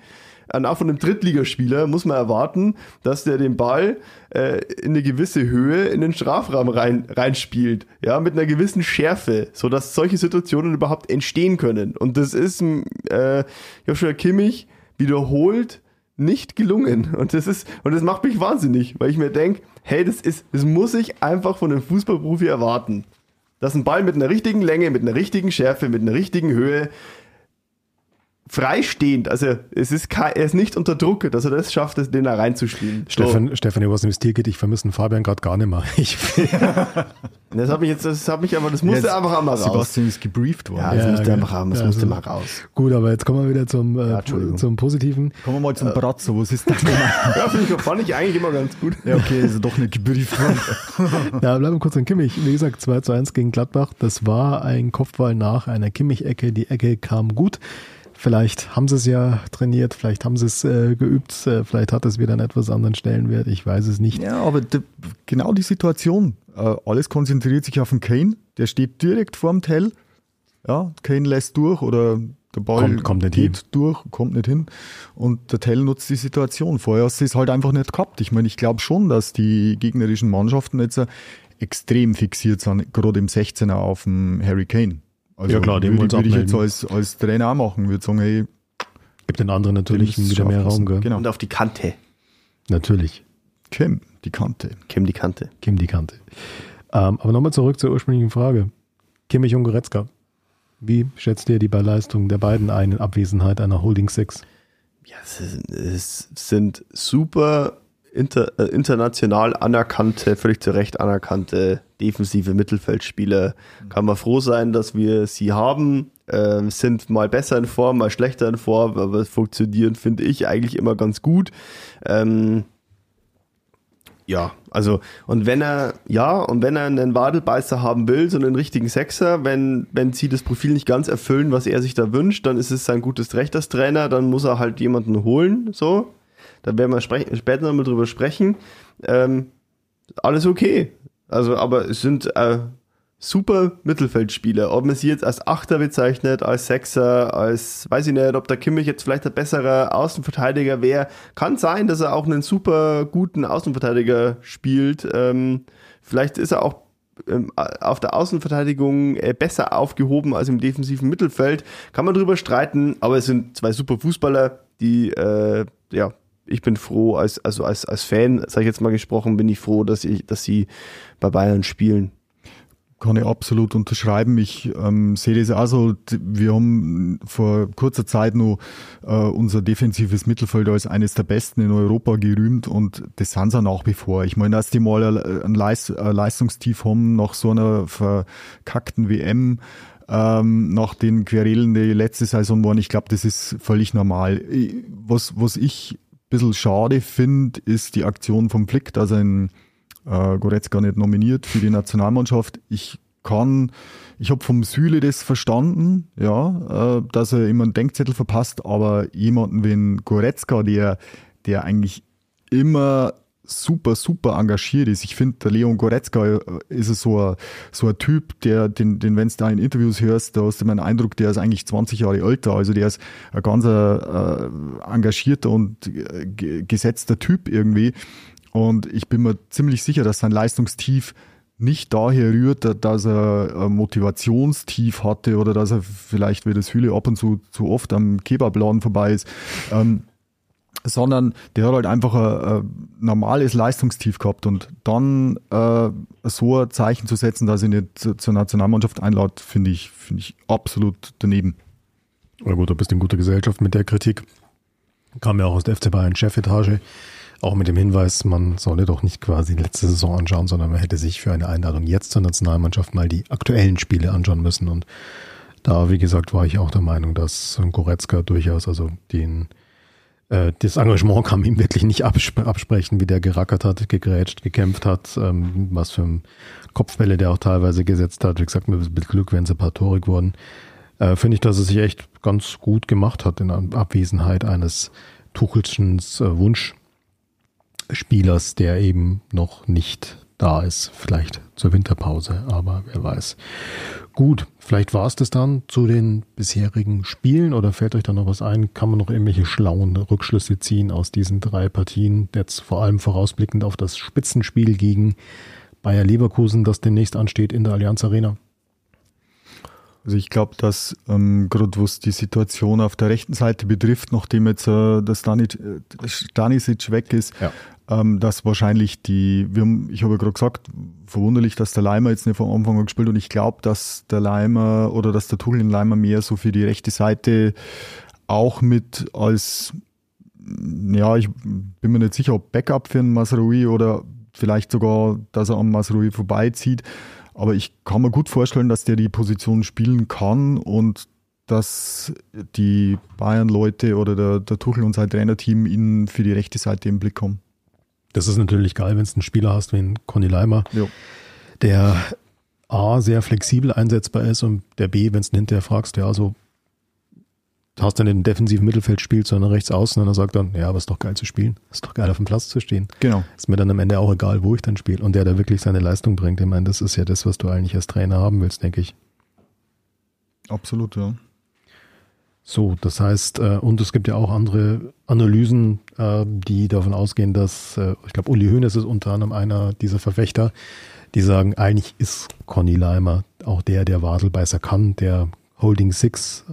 auch von einem Drittligaspieler muss man erwarten, dass der den Ball äh, in eine gewisse Höhe in den Strafraum rein, reinspielt, ja, mit einer gewissen Schärfe, so dass solche Situationen überhaupt entstehen können. Und das ist äh, Joshua Kimmich wiederholt nicht gelungen. Und das ist, und das macht mich wahnsinnig, weil ich mir denke, hey, das ist, das muss ich einfach von einem Fußballprofi erwarten. Dass ein Ball mit einer richtigen Länge, mit einer richtigen Schärfe, mit einer richtigen Höhe freistehend. Also es ist kein, er ist nicht unter Druck, dass er das schafft, den da reinzuspielen. Stefan, so. Stefan, was ins Tier geht, ich vermisse Fabian gerade gar nicht mehr. Ich, das hat mich jetzt, das hat mich aber, das musste jetzt, einfach einmal raus. Sebastian ist gebrieft worden. Ja, das ja, musste okay. einfach, das ja, musste also, mal raus. Gut, aber jetzt kommen wir wieder zum, äh, zum Positiven. Kommen wir mal zum äh, Bratzo, was ist das? ja, finde ich, fand ich eigentlich immer ganz gut. Ja, okay, ist er doch nicht gebrieft worden. ja, bleiben wir kurz an Kimmich. Wie gesagt, 2 zu 1 gegen Gladbach. Das war ein Kopfball nach einer Kimmich-Ecke. Die Ecke kam gut. Vielleicht haben sie es ja trainiert, vielleicht haben sie es äh, geübt, äh, vielleicht hat es wieder einen etwas anderen Stellenwert, ich weiß es nicht. Ja, aber genau die Situation. Äh, alles konzentriert sich auf den Kane, der steht direkt vorm Tell. Ja, Kane lässt durch oder der Ball kommt, kommt nicht geht hin. durch, kommt nicht hin. Und der Tell nutzt die Situation. Vorher hast du es halt einfach nicht gehabt. Ich meine, ich glaube schon, dass die gegnerischen Mannschaften jetzt extrem fixiert sind, gerade im 16er auf dem Harry Kane. Also ja klar, den würde, würde ich jetzt als, als Trainer auch machen, würde sagen, hey, gibt den anderen natürlich wieder mehr Raum, gell? Genau. Und auf die Kante. Natürlich. Kim, die Kante. Kim, die Kante. Kim, die Kante. Ähm, aber nochmal zurück zur ursprünglichen Frage. Kimmich und Goretzka. Wie schätzt ihr die Leistung der beiden ein in Abwesenheit einer Holding Six? Ja, es sind super inter, äh, international anerkannte, völlig zu Recht anerkannte defensive Mittelfeldspieler. Kann man froh sein, dass wir sie haben. Ähm, sind mal besser in Form, mal schlechter in Form, aber funktionieren, finde ich, eigentlich immer ganz gut. Ähm, ja, also, und wenn er, ja, und wenn er einen Wadelbeißer haben will, so einen richtigen Sechser, wenn, wenn sie das Profil nicht ganz erfüllen, was er sich da wünscht, dann ist es sein gutes Recht als Trainer, dann muss er halt jemanden holen, so. Da werden wir später nochmal drüber sprechen. Ähm, alles okay. Also, aber es sind äh, super Mittelfeldspieler. Ob man sie jetzt als Achter bezeichnet, als Sechser, als, weiß ich nicht, ob der Kimmich jetzt vielleicht ein besserer Außenverteidiger wäre. Kann sein, dass er auch einen super guten Außenverteidiger spielt. Ähm, vielleicht ist er auch ähm, auf der Außenverteidigung äh, besser aufgehoben als im defensiven Mittelfeld. Kann man drüber streiten, aber es sind zwei super Fußballer, die äh, ja ich bin froh, als, also als, als Fan, sage ich jetzt mal gesprochen, bin ich froh, dass, ich, dass sie bei Bayern spielen. Kann ich absolut unterschreiben. Ich ähm, sehe das auch so. Wir haben vor kurzer Zeit noch äh, unser defensives Mittelfeld als eines der besten in Europa gerühmt und das sind sie nach wie vor. Ich meine, dass die mal ein Leist Leistungstief haben nach so einer verkackten WM, ähm, nach den Querelen, die letzte Saison waren, ich glaube, das ist völlig normal. Was, was ich bisschen schade finde, ist die Aktion vom Flick, dass er in äh, Goretzka nicht nominiert für die Nationalmannschaft. Ich kann, ich habe vom Süle das verstanden, ja, äh, dass er immer einen Denkzettel verpasst, aber jemanden wie ein Goretzka, der, der eigentlich immer super, super engagiert ist. Ich finde, der Leon Goretzka äh, ist so ein, so ein Typ, der, den, den wenn du da in Interviews hörst, da hast du immer einen Eindruck, der ist eigentlich 20 Jahre älter. Also der ist ein ganz äh, engagierter und äh, gesetzter Typ irgendwie. Und ich bin mir ziemlich sicher, dass sein Leistungstief nicht daher rührt, dass er ein Motivationstief hatte oder dass er vielleicht, wie das Hülle ab und zu zu oft am Kebabladen vorbei ist. Ähm, sondern der hat halt einfach ein, ein normales Leistungstief gehabt und dann äh, so ein Zeichen zu setzen, dass ich nicht zur Nationalmannschaft einlade, finde ich, finde ich absolut daneben. Na gut, du bist in guter Gesellschaft mit der Kritik. Kam ja auch aus der FC Bayern Chefetage, auch mit dem Hinweis, man solle doch nicht quasi die letzte Saison anschauen, sondern man hätte sich für eine Einladung jetzt zur Nationalmannschaft mal die aktuellen Spiele anschauen müssen und da, wie gesagt, war ich auch der Meinung, dass Goretzka durchaus also den äh, das Engagement kann ihm wirklich nicht absp absprechen, wie der gerackert hat, gegrätscht, gekämpft hat, ähm, was für Kopfbälle der auch teilweise gesetzt hat. Wie gesagt, mit Glück wären sie ein paar Tore geworden. Äh, Finde ich, dass er sich echt ganz gut gemacht hat in Abwesenheit eines Tuchelschen äh, Wunschspielers, der eben noch nicht da ist. Vielleicht zur Winterpause, aber wer weiß. Gut, vielleicht war es das dann zu den bisherigen Spielen oder fällt euch da noch was ein? Kann man noch irgendwelche schlauen Rückschlüsse ziehen aus diesen drei Partien? Jetzt vor allem vorausblickend auf das Spitzenspiel gegen Bayer Leverkusen, das demnächst ansteht in der Allianz Arena. Also ich glaube, dass ähm, gerade was die Situation auf der rechten Seite betrifft, nachdem jetzt äh, das Stanisic weg ist, ja ähm, dass wahrscheinlich die, wir haben, ich habe ja gerade gesagt, verwunderlich, dass der Leimer jetzt nicht von Anfang an gespielt und ich glaube, dass der Leimer oder dass der Tuchel den Leimer mehr so für die rechte Seite auch mit als, ja, ich bin mir nicht sicher, ob Backup für einen Masrui oder vielleicht sogar, dass er am Masrui vorbeizieht. Aber ich kann mir gut vorstellen, dass der die Position spielen kann und dass die Bayern-Leute oder der, der Tuchel und sein Trainerteam ihn für die rechte Seite im Blick haben. Das ist natürlich geil, wenn du einen Spieler hast wie einen Conny Leimer, Ja. der A, sehr flexibel einsetzbar ist und der B, wenn du ihn hinterher fragst, ja, so hast dann im defensiven Mittelfeld spielt, sondern rechts außen und er sagt dann, ja, aber ist doch geil zu spielen. Ist doch geil auf dem Platz zu stehen. Genau. Ist mir dann am Ende auch egal, wo ich dann spiele. Und der da wirklich seine Leistung bringt. Ich meine, das ist ja das, was du eigentlich als Trainer haben willst, denke ich. Absolut, ja. So, das heißt, äh, und es gibt ja auch andere Analysen, äh, die davon ausgehen, dass, äh, ich glaube, Uli Hoeneß ist unter anderem einer dieser Verfechter, die sagen, eigentlich ist Conny Leimer auch der, der Wadelbeißer kann, der Holding Six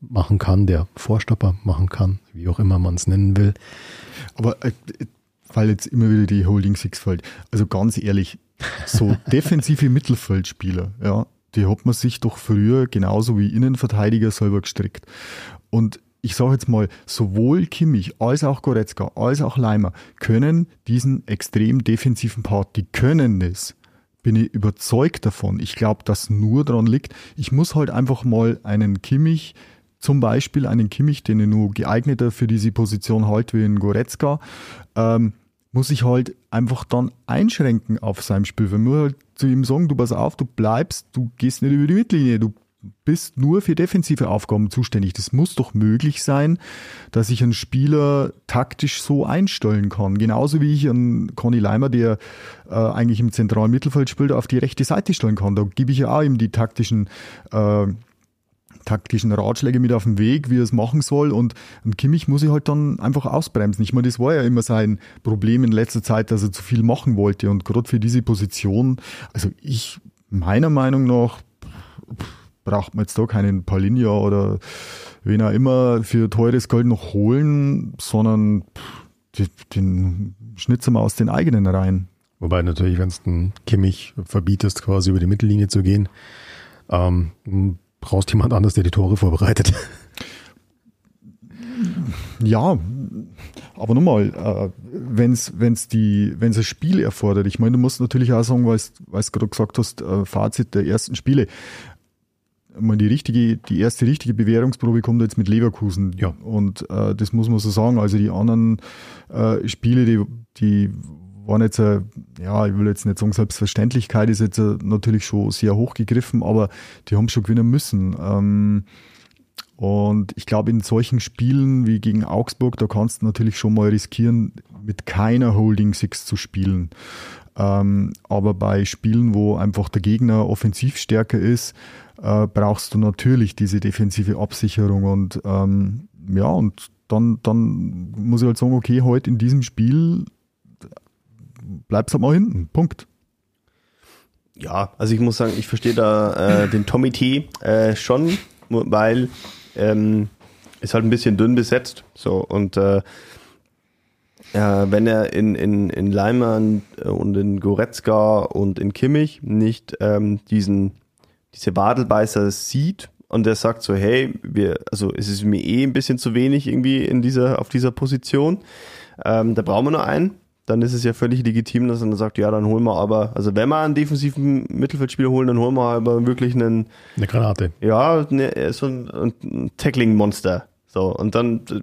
machen kann, der Vorstopper machen kann, wie auch immer man es nennen will. Aber äh, weil jetzt immer wieder die Holding Six fällt. Also ganz ehrlich, so defensive Mittelfeldspieler, ja, die hat man sich doch früher genauso wie Innenverteidiger selber gestrickt. Und ich sage jetzt mal, sowohl Kimmich als auch Goretzka als auch Leimer können diesen extrem defensiven Part, die können es. Bin ich überzeugt davon. Ich glaube, dass nur daran liegt, ich muss halt einfach mal einen Kimmich, zum Beispiel einen Kimmich, den ich nur geeigneter für diese Position halte wie einen Goretzka, ähm, muss ich halt einfach dann einschränken auf seinem Spiel. Wenn wir halt zu ihm sagen, du pass auf, du bleibst, du gehst nicht über die Mittellinie, du bist nur für defensive Aufgaben zuständig. Das muss doch möglich sein, dass ich einen Spieler taktisch so einstellen kann. Genauso wie ich einen Conny Leimer, der äh, eigentlich im zentralen Mittelfeld spielt, auf die rechte Seite stellen kann. Da gebe ich ja auch ihm die taktischen äh, taktischen Ratschläge mit auf den Weg, wie er es machen soll. Und, und Kimmich muss ich halt dann einfach ausbremsen. Ich meine, das war ja immer sein Problem in letzter Zeit, dass er zu viel machen wollte. Und gerade für diese Position, also ich, meiner Meinung nach, braucht man jetzt da keinen Paulinho oder wen auch immer für teures Geld noch holen, sondern den, den schnitzen wir aus den eigenen Reihen. Wobei natürlich, wenn es den Kimmich verbietest, quasi über die Mittellinie zu gehen, ähm, brauchst jemand anders, der die Tore vorbereitet. Ja, aber nochmal, äh, wenn es wenn's die, wenn's ein Spiel erfordert, ich meine, du musst natürlich auch sagen, weil du gerade gesagt hast, äh, Fazit der ersten Spiele. Meine, die richtige, die erste richtige Bewährungsprobe kommt jetzt mit Leverkusen. Ja. Und äh, das muss man so sagen. Also die anderen äh, Spiele, die, die waren jetzt, äh, ja, ich will jetzt nicht sagen, Selbstverständlichkeit ist jetzt äh, natürlich schon sehr hoch gegriffen, aber die haben schon gewinnen müssen. Ähm, und ich glaube, in solchen Spielen wie gegen Augsburg, da kannst du natürlich schon mal riskieren, mit keiner Holding Six zu spielen. Ähm, aber bei Spielen, wo einfach der Gegner offensiv stärker ist, äh, brauchst du natürlich diese defensive Absicherung. Und ähm, ja, und dann, dann muss ich halt sagen, okay, heute in diesem Spiel bleibst halt mal hinten. Punkt. Ja, also ich muss sagen, ich verstehe da äh, den Tommy T äh, schon, weil ähm, ist halt ein bisschen dünn besetzt. So und äh, ja, wenn er in, in, in Leimann und in Goretzka und in Kimmich nicht ähm, diesen, diese Wadelbeißer sieht und er sagt so, hey, wir, also es ist mir eh ein bisschen zu wenig irgendwie in dieser, auf dieser Position, ähm, da brauchen wir nur einen, dann ist es ja völlig legitim, dass er dann sagt, ja, dann holen wir aber, also wenn wir einen defensiven Mittelfeldspieler holen, dann holen wir aber wirklich einen, Eine Granate. ja, ne, so ein, ein Tackling-Monster. So, und dann äh,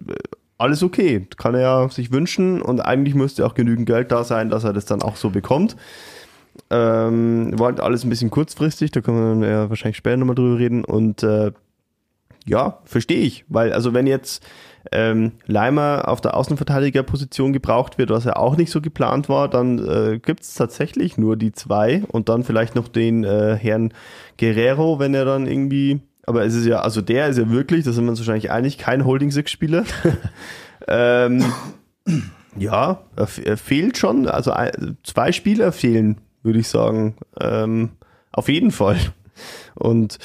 alles okay. Kann er ja sich wünschen und eigentlich müsste auch genügend Geld da sein, dass er das dann auch so bekommt. Ähm, war halt alles ein bisschen kurzfristig, da können wir ja wahrscheinlich später nochmal drüber reden. Und äh, ja, verstehe ich, weil also wenn jetzt ähm, Leimer auf der Außenverteidigerposition gebraucht wird, was ja auch nicht so geplant war, dann äh, gibt es tatsächlich nur die zwei und dann vielleicht noch den äh, Herrn Guerrero, wenn er dann irgendwie, aber es ist ja, also der ist ja wirklich, da sind wir uns wahrscheinlich einig, kein Holding-Six-Spieler. ähm, ja, er, fehlt schon, also ein, zwei Spieler fehlen, würde ich sagen. Ähm, auf jeden Fall. Und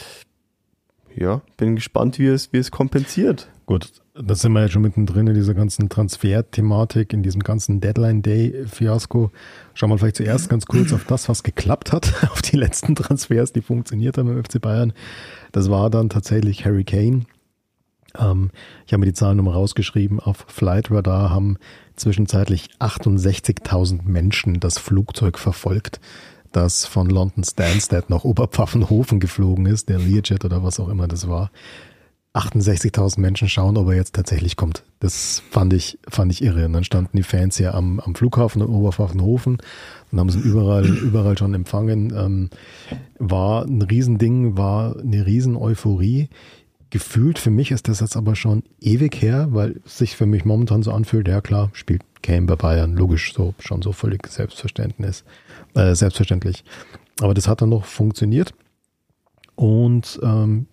ja, bin gespannt, wie es, wie es kompensiert. Gut, da sind wir jetzt schon mittendrin in dieser ganzen Transfer-Thematik, in diesem ganzen Deadline-Day-Fiasko. Schauen wir vielleicht zuerst ganz kurz auf das, was geklappt hat, auf die letzten Transfers, die funktioniert haben im FC Bayern. Das war dann tatsächlich Harry Kane. Ähm, ich habe mir die Zahlen nochmal rausgeschrieben. Auf Flight Radar haben zwischenzeitlich 68.000 Menschen das Flugzeug verfolgt, das von London Stansted nach Oberpfaffenhofen geflogen ist, der Learjet oder was auch immer das war. 68.000 Menschen schauen, ob er jetzt tatsächlich kommt. Das fand ich, fand ich irre. Und dann standen die Fans ja am, am Flughafen in Oberpfaffenhofen und haben sie überall, überall schon empfangen. Ähm, war ein Riesending, war eine Riesen-Euphorie. Gefühlt für mich ist das jetzt aber schon ewig her, weil es sich für mich momentan so anfühlt, ja klar, spielt Kane bei Bayern, logisch, so, schon so völlig Selbstverständnis, äh, selbstverständlich. Aber das hat dann noch funktioniert. Und ähm,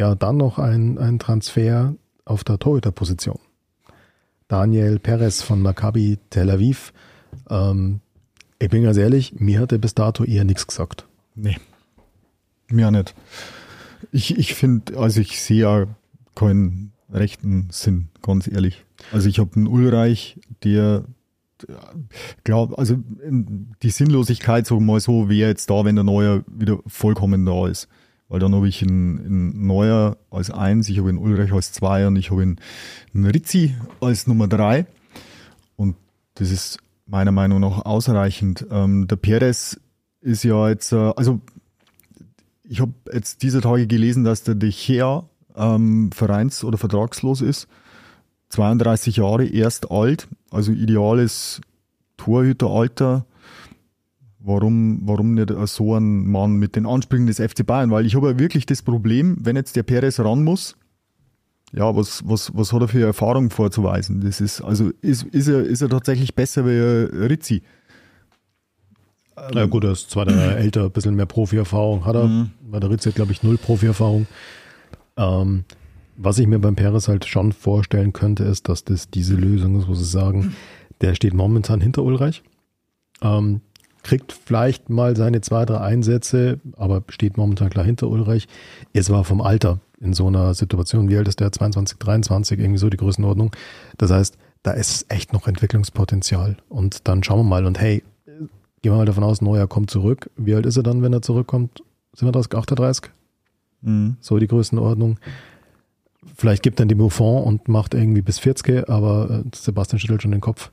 ja, dann noch ein, ein Transfer auf der Torhüterposition. Daniel Perez von Maccabi Tel Aviv. Ähm, ich bin ganz ehrlich, mir hat er bis dato eher nichts gesagt. Nee, mir nicht. Ich, ich finde, also ich sehe ja keinen rechten Sinn, ganz ehrlich. Also ich habe einen Ulreich, der glaube, also die Sinnlosigkeit, so mal so, wäre jetzt da, wenn der Neue wieder vollkommen da ist weil dann habe ich einen, einen Neuer als eins, ich habe einen Ulrich als zwei und ich habe einen, einen Rizzi als Nummer drei. Und das ist meiner Meinung nach ausreichend. Ähm, der Perez ist ja jetzt, äh, also ich habe jetzt diese Tage gelesen, dass der De Gea ähm, vereins- oder vertragslos ist. 32 Jahre, erst alt, also ideales Torhüteralter warum, warum nicht so ein Mann mit den Ansprüchen des FC Bayern? Weil ich habe ja wirklich das Problem, wenn jetzt der Perez ran muss, ja, was, was, was hat er für Erfahrung vorzuweisen? Das ist, also ist, ist, er, ist er tatsächlich besser wie Rizzi? Na gut, er ist zwar der älter, ein bisschen mehr Profi-Erfahrung hat er, mhm. weil der Rizzi hat, glaube ich, null Profi-Erfahrung. Ähm, was ich mir beim Perez halt schon vorstellen könnte, ist, dass das diese Lösung ist, wo sie sagen, der steht momentan hinter Ulreich. Ähm, kriegt vielleicht mal seine zwei, drei Einsätze, aber steht momentan klar hinter Ulreich. Es war vom Alter in so einer Situation, wie alt ist der? 22, 23, irgendwie so die Größenordnung. Das heißt, da ist echt noch Entwicklungspotenzial. Und dann schauen wir mal und hey, gehen wir mal davon aus, Neuer kommt zurück. Wie alt ist er dann, wenn er zurückkommt? Sind wir das 38? Mhm. So die Größenordnung. Vielleicht gibt dann die Buffon und macht irgendwie bis 40, aber äh, Sebastian schüttelt schon den Kopf.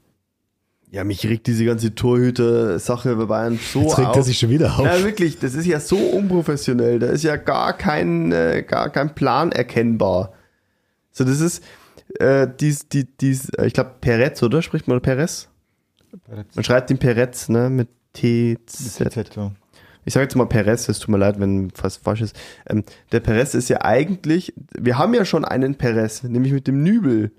Ja, mich regt diese ganze Torhüter-Sache bei Bayern so Jetzt regt auf. er sich schon wieder auf. Ja, wirklich, das ist ja so unprofessionell. Da ist ja gar kein, äh, gar kein Plan erkennbar. So, das ist äh, dies, die, dies, äh, ich glaube, Perez, oder? Spricht man Perez? Perez. Man schreibt den Perez, ne, mit TZ. Mit TZ ja. Ich sage jetzt mal Perez, es tut mir leid, wenn fast falsch ist. Ähm, der Perez ist ja eigentlich, wir haben ja schon einen Perez, nämlich mit dem Nübel.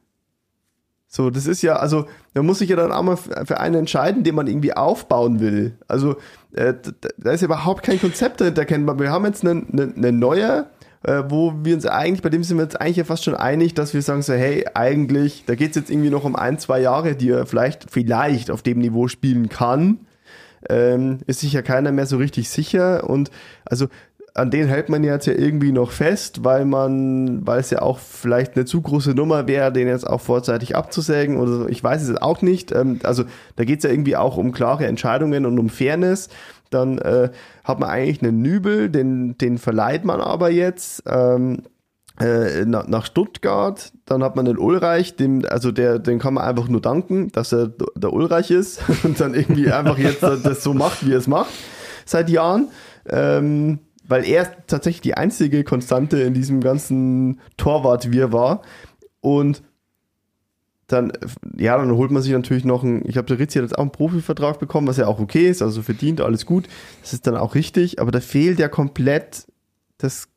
So, das ist ja, also, man muss sich ja dann auch mal für einen entscheiden, den man irgendwie aufbauen will. Also, äh, da ist ja überhaupt kein Konzept dahinter erkennbar. Wir haben jetzt einen, einen, einen neue, äh, wo wir uns eigentlich, bei dem sind wir jetzt eigentlich ja fast schon einig, dass wir sagen so, hey, eigentlich, da geht es jetzt irgendwie noch um ein, zwei Jahre, die er vielleicht, vielleicht auf dem Niveau spielen kann. Ähm, ist sich ja keiner mehr so richtig sicher und also an den hält man jetzt ja irgendwie noch fest, weil man, weil es ja auch vielleicht eine zu große Nummer wäre, den jetzt auch vorzeitig abzusägen oder so. Ich weiß es auch nicht. Ähm, also da geht es ja irgendwie auch um klare Entscheidungen und um Fairness. Dann äh, hat man eigentlich einen Nübel, den, den verleiht man aber jetzt. Ähm, äh, nach Stuttgart, dann hat man den Ulreich, dem, also der, den kann man einfach nur danken, dass er der Ulreich ist und dann irgendwie einfach jetzt das so macht, wie er es macht seit Jahren. Ähm, weil er tatsächlich die einzige Konstante in diesem ganzen Torwart wir war. Und dann, ja, dann holt man sich natürlich noch einen, ich glaube, der Rizzi hat jetzt auch einen Profivertrag bekommen, was ja auch okay ist, also verdient, alles gut. Das ist dann auch richtig, aber da fehlt ja komplett das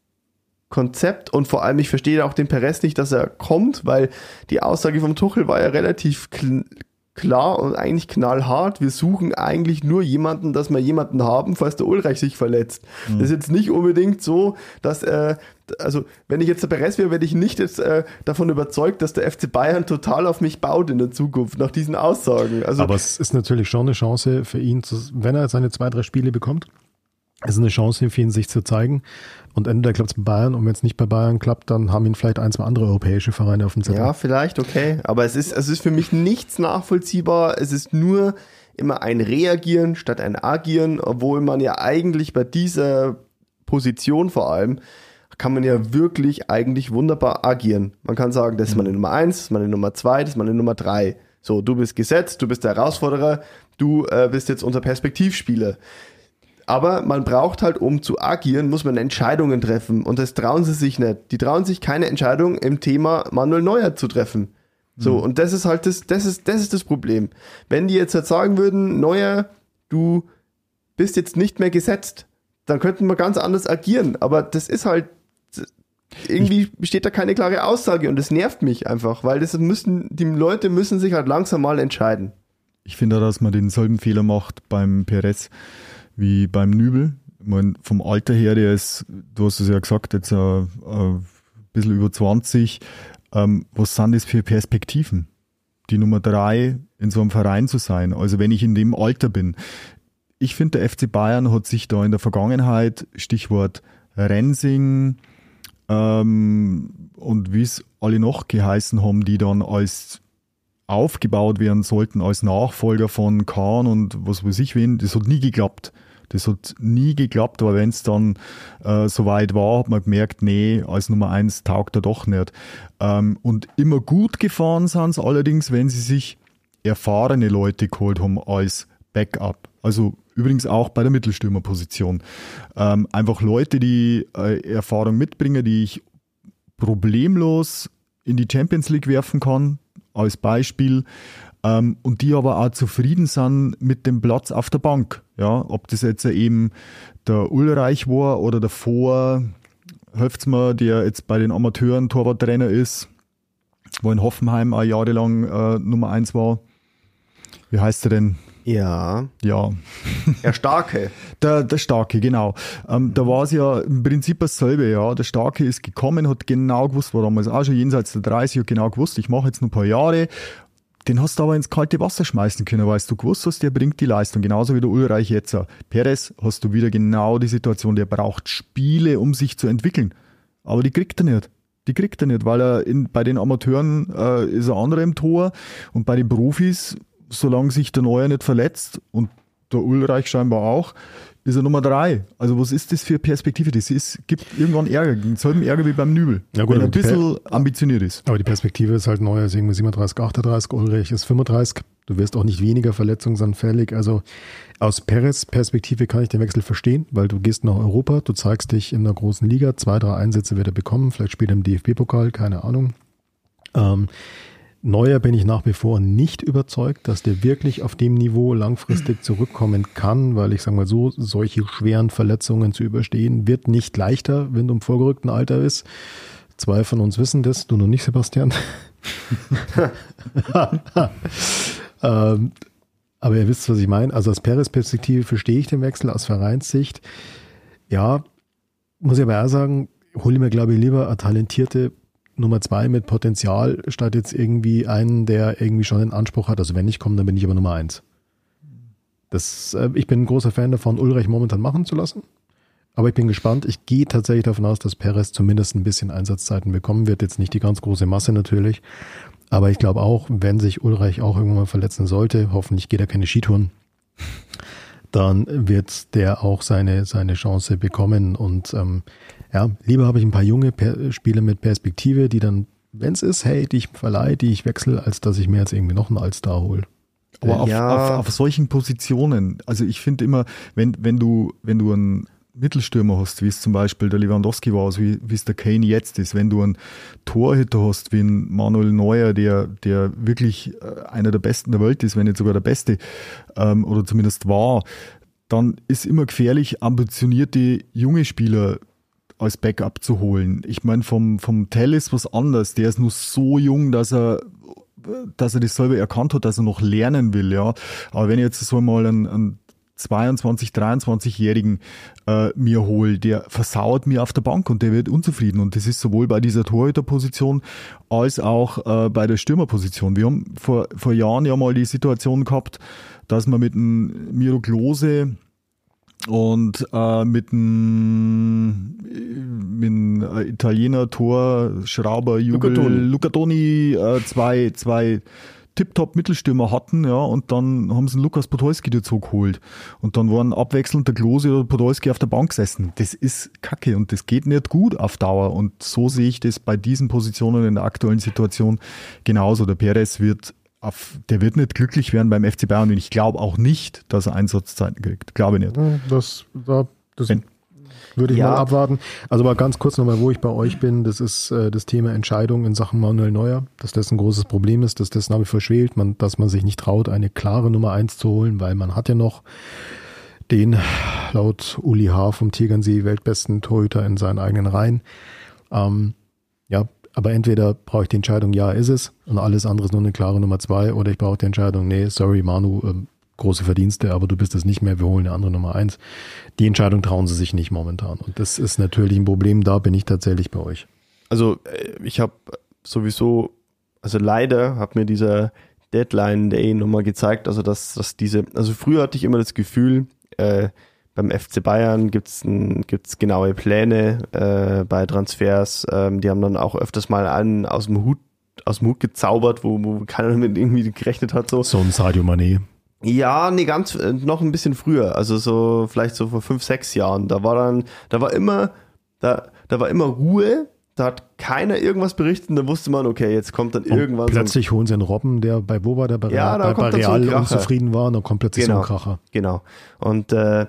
Konzept und vor allem, ich verstehe auch den Perez nicht, dass er kommt, weil die Aussage vom Tuchel war ja relativ klar und eigentlich knallhart. Wir suchen eigentlich nur jemanden, dass wir jemanden haben, falls der Ulreich sich verletzt. Mhm. Das ist jetzt nicht unbedingt so, dass, äh, also wenn ich jetzt der Perez wäre, werde ich nicht jetzt äh, davon überzeugt, dass der FC Bayern total auf mich baut in der Zukunft, nach diesen Aussagen. Also, Aber es ist natürlich schon eine Chance für ihn, zu, wenn er seine zwei, drei Spiele bekommt, ist eine Chance für ihn, sich zu zeigen. Und entweder klappt es bei Bayern und wenn es nicht bei Bayern klappt, dann haben ihn vielleicht ein, zwei andere europäische Vereine auf dem Zettel. Ja, vielleicht, okay. Aber es ist, es ist für mich nichts nachvollziehbar. Es ist nur immer ein Reagieren statt ein Agieren, obwohl man ja eigentlich bei dieser Position vor allem kann man ja wirklich eigentlich wunderbar agieren. Man kann sagen, das ist meine Nummer eins, das ist meine Nummer zwei, das ist meine Nummer drei. So, du bist gesetzt, du bist der Herausforderer, du äh, bist jetzt unser Perspektivspieler. Aber man braucht halt, um zu agieren, muss man Entscheidungen treffen. Und das trauen sie sich nicht. Die trauen sich keine Entscheidung im Thema Manuel Neuer zu treffen. So, und das ist halt das, das ist, das ist das Problem. Wenn die jetzt halt sagen würden, Neuer, du bist jetzt nicht mehr gesetzt, dann könnten wir ganz anders agieren. Aber das ist halt, irgendwie besteht da keine klare Aussage und das nervt mich einfach, weil das müssen, die Leute müssen sich halt langsam mal entscheiden. Ich finde, dass man denselben Fehler macht beim Perez wie beim Nübel. Ich mein, vom Alter her, der ist, du hast es ja gesagt, jetzt äh, äh, ein bisschen über 20. Ähm, was sind das für Perspektiven? Die Nummer drei in so einem Verein zu sein. Also wenn ich in dem Alter bin. Ich finde, der FC Bayern hat sich da in der Vergangenheit, Stichwort Rensing, ähm, und wie es alle noch geheißen haben, die dann als aufgebaut werden sollten als Nachfolger von Kahn und was weiß ich wen, das hat nie geklappt. Das hat nie geklappt, aber wenn es dann äh, soweit war, hat man gemerkt, nee, als Nummer eins taugt er doch nicht. Ähm, und immer gut gefahren sind sie allerdings, wenn sie sich erfahrene Leute geholt haben als Backup. Also übrigens auch bei der Mittelstürmerposition. Ähm, einfach Leute, die äh, Erfahrung mitbringen, die ich problemlos in die Champions League werfen kann, als Beispiel. Ähm, und die aber auch zufrieden sind mit dem Platz auf der Bank. Ja, ob das jetzt eben der Ulreich war oder davor, helft's mir, der jetzt bei den Amateuren Torwarttrainer ist, wo in Hoffenheim auch jahrelang äh, Nummer eins war. Wie heißt er denn? Ja. Ja. Der Starke. Der, der Starke, genau. Ähm, da war es ja im Prinzip dasselbe, ja. Der Starke ist gekommen, hat genau gewusst, war damals auch schon jenseits der 30, hat genau gewusst, ich mache jetzt noch ein paar Jahre. Den hast du aber ins kalte Wasser schmeißen können, weil du gewusst hast, der bringt die Leistung. Genauso wie der Ulreich jetzt. Perez hast du wieder genau die Situation, der braucht Spiele, um sich zu entwickeln. Aber die kriegt er nicht. Die kriegt er nicht, weil er in, bei den Amateuren äh, ist er andere im Tor und bei den Profis solange sich der Neue nicht verletzt und der Ulreich scheinbar auch, ist er Nummer drei. Also was ist das für Perspektive? Das ist, gibt irgendwann Ärger, denselben Ärger wie beim Nübel, Ja gut, wenn er ein bisschen ambitioniert ist. Aber die Perspektive ist halt neu, ist irgendwie 37, 38, Ulrich ist 35. Du wirst auch nicht weniger verletzungsanfällig. Also aus Perez Perspektive kann ich den Wechsel verstehen, weil du gehst nach Europa, du zeigst dich in der großen Liga, zwei, drei Einsätze wird er bekommen, vielleicht spielt er im DFB-Pokal, keine Ahnung. Ähm, Neuer bin ich nach wie vor nicht überzeugt, dass der wirklich auf dem Niveau langfristig zurückkommen kann, weil ich sage mal so, solche schweren Verletzungen zu überstehen, wird nicht leichter, wenn du im vorgerückten Alter bist. Zwei von uns wissen das, du noch nicht, Sebastian. ähm, aber ihr wisst, was ich meine. Also aus Perez-Perspektive verstehe ich den Wechsel, aus Vereinssicht. Ja, muss ich aber auch sagen, hole mir, glaube ich, lieber eine talentierte Nummer zwei mit Potenzial, statt jetzt irgendwie einen, der irgendwie schon einen Anspruch hat. Also wenn ich komme, dann bin ich aber Nummer eins. Das, äh, ich bin ein großer Fan davon, Ulreich momentan machen zu lassen. Aber ich bin gespannt. Ich gehe tatsächlich davon aus, dass Perez zumindest ein bisschen Einsatzzeiten bekommen wird. Jetzt nicht die ganz große Masse natürlich. Aber ich glaube auch, wenn sich Ulreich auch irgendwann mal verletzen sollte, hoffentlich geht er keine Skitouren, dann wird der auch seine, seine Chance bekommen. Und ähm, ja, lieber habe ich ein paar junge per Spieler mit Perspektive, die dann, wenn es ist, hey, die ich verleihe, die ich wechsle, als dass ich mir jetzt irgendwie noch einen Allstar hole. Aber auf, Ja. auf, auf solchen Positionen, also ich finde immer, wenn, wenn du, wenn du einen Mittelstürmer hast, wie es zum Beispiel der Lewandowski war, also wie, wie es der Kane jetzt ist, wenn du einen Torhüter hast, wie ein Manuel Neuer, der, der wirklich äh, einer der Besten der Welt ist, wenn nicht sogar der Beste, ähm, oder zumindest war, dann ist immer gefährlich, ambitionierte junge Spieler als Backup zu holen. Ich meine, vom, vom Tell ist was anderes. Der ist nur so jung, dass er dass er das selber erkannt hat, dass er noch lernen will, ja. Aber wenn ich jetzt so mal einen, einen 22, 23-Jährigen äh, mir hole, der versauert mir auf der Bank und der wird unzufrieden. Und das ist sowohl bei dieser Torhüterposition als auch äh, bei der Stürmerposition. Wir haben vor, vor Jahren ja mal die Situation gehabt, dass man mit einem Miro Klose und äh, mit einem einem, äh, Italiener Tor Schrauber Jubel Luca Toni. Luca Toni äh, zwei zwei tiptop Mittelstürmer hatten, ja, und dann haben sie einen Lukas Podolski dazu geholt. Und dann waren abwechselnd der Klose oder Podolski auf der Bank gesessen. Das ist kacke und das geht nicht gut auf Dauer. Und so sehe ich das bei diesen Positionen in der aktuellen Situation genauso. Der Perez wird auf, der wird nicht glücklich werden beim FC Bayern und ich glaube auch nicht, dass er Einsatzzeiten kriegt. Glaube ich nicht. Das, da, das Wenn- würde ich Ja. mal abwarten. Also mal ganz kurz nochmal, wo ich bei euch bin. Das ist äh, das Thema Entscheidung in Sachen Manuel Neuer, dass das ein großes Problem ist, dass das nach wie vor schwelt, man, dass man sich nicht traut, eine klare Nummer eins zu holen, weil man hat ja noch den laut Uli H. vom Tegernsee weltbesten Torhüter in seinen eigenen Reihen. Ähm, ja, aber entweder brauche ich die Entscheidung, ja, ist es, und alles andere ist nur eine klare Nummer zwei, oder ich brauche die Entscheidung, nee, sorry, Manu, ähm, große Verdienste, aber du bist es nicht mehr, wir holen eine andere Nummer eins. Die Entscheidung trauen sie sich nicht momentan. Und das ist natürlich ein Problem, da bin ich tatsächlich bei euch. Also äh, ich habe sowieso, also leider hat mir dieser Deadline Day nochmal gezeigt, also dass, dass diese, also früher hatte ich immer das Gefühl, äh, beim FC Bayern gibt's gibt's genaue Pläne äh, bei Transfers. Ähm, die haben dann auch öfters mal einen aus dem Hut aus dem Hut gezaubert, wo, wo keiner damit irgendwie gerechnet hat. So. So ein Sadio Mané. Ja, nee, ganz, äh, noch ein bisschen früher, also so, vielleicht so vor fünf, sechs Jahren. Da war dann, da war immer, da, da war immer Ruhe, da hat keiner irgendwas berichtet und da wusste man, okay, jetzt kommt dann Und irgendwann so ein- plötzlich holen sie einen Robben, der bei Boba, der bei, Ja, bei, bei so Real Kracher. unzufrieden war, und dann kommt plötzlich Genau. so ein Kracher. Genau. Und äh,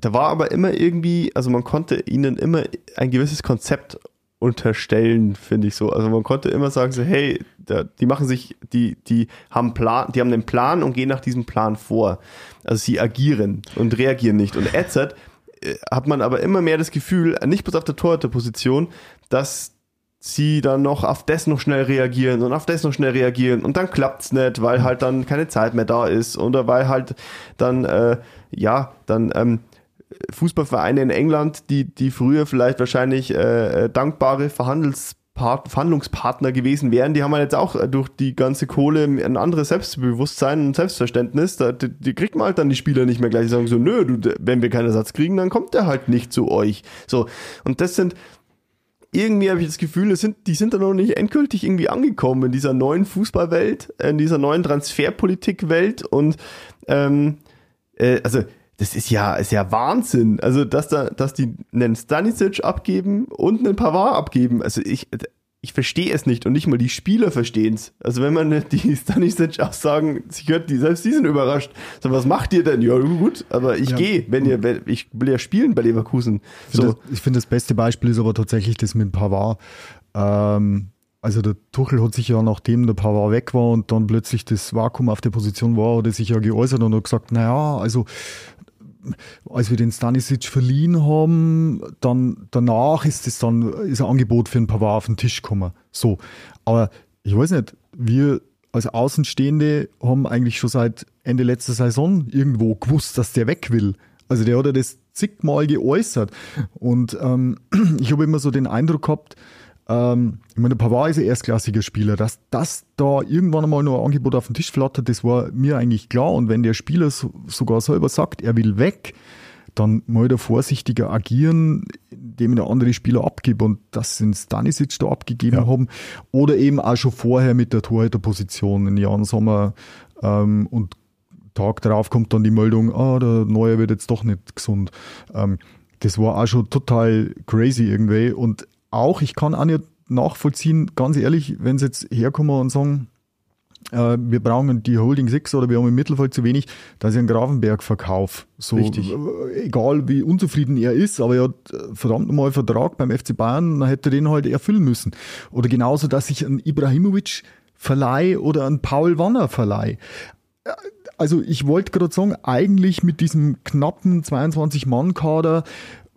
da war aber immer irgendwie, also man konnte ihnen immer ein gewisses Konzept unterstellen, finde ich so. Also man konnte immer sagen so, hey, da, die machen sich, die, die haben Plan, die haben einen Plan und gehen nach diesem Plan vor. Also sie agieren und reagieren nicht. Und Edzard äh, hat man aber immer mehr das Gefühl, nicht bloß auf der Torhüterposition, dass sie dann noch auf das noch schnell reagieren und auf das noch schnell reagieren und dann klappt's nicht, weil halt dann keine Zeit mehr da ist oder weil halt dann, äh, ja, dann ähm, Fußballvereine in England, die, die früher vielleicht wahrscheinlich äh, äh, dankbare Verhandelspart Verhandlungspartner gewesen wären, die haben halt jetzt auch äh, durch die ganze Kohle ein anderes Selbstbewusstsein und Selbstverständnis. Da, die, die kriegt man halt dann die Spieler nicht mehr gleich. Die sagen so, nö, du, wenn wir keinen Ersatz kriegen, dann kommt der halt nicht zu euch. So, und das sind irgendwie habe ich das Gefühl, es sind, die sind da noch nicht endgültig irgendwie angekommen in dieser neuen Fußballwelt, in dieser neuen Transferpolitikwelt und ähm, äh, also das ist ja, ist ja Wahnsinn. Also, dass da, dass die einen Stanisic abgeben und einen Pavard abgeben. Also ich, ich verstehe es nicht und nicht mal die Spieler verstehen es. Also wenn man die Stanisic-Aussagen sich hört, die selbst die sind überrascht. So, was macht ihr denn? Ja, gut, aber ich Ja. gehe, wenn ihr, wenn, ich will ja spielen bei Leverkusen. Ich finde So, das, ich finde, das beste Beispiel ist aber tatsächlich das mit Pavard. Ähm, also der Tuchel hat sich ja, nachdem der Pavard weg war und dann plötzlich das Vakuum auf der Position war, hat er sich ja geäußert und hat gesagt, naja, also als wir den Stanisic verliehen haben, dann danach ist es dann ist ein Angebot für ein Pavard auf den Tisch gekommen. So, aber ich weiß nicht, wir als Außenstehende haben eigentlich schon seit Ende letzter Saison irgendwo gewusst, dass der weg will. Also der hat ja das zigmal geäußert und ähm, ich habe immer so den Eindruck gehabt, ähm, ich meine, Pavard ist ein erstklassiger Spieler, dass das da irgendwann einmal noch ein Angebot auf den Tisch flattert, das war mir eigentlich klar. Und wenn der Spieler so, sogar selber sagt, er will weg, dann mal da vorsichtiger agieren, indem der andere Spieler abgibt und das sind Stanisic da abgegeben Ja. haben. Oder eben auch schon vorher mit der Torhüterposition in Jan Sommer ähm, und Tag darauf kommt dann die Meldung, ah, der Neue wird jetzt doch nicht gesund. Ähm, das war auch schon total crazy irgendwie. Und auch, ich kann auch nicht nachvollziehen, ganz ehrlich, wenn sie jetzt herkommen und sagen, äh, wir brauchen die Holding 6 oder wir haben im Mittelfeld zu wenig, da ist ja ein Grafenberg-Verkauf. So, Richtig. äh, egal wie unzufrieden er ist, aber er hat äh, verdammt nochmal einen Vertrag beim FC Bayern, dann hätte er den halt erfüllen müssen. Oder genauso, dass ich einen Ibrahimovic verleih oder einen Paul Wanner verleih. Äh, Also ich wollte gerade sagen, eigentlich mit diesem knappen 22-Mann-Kader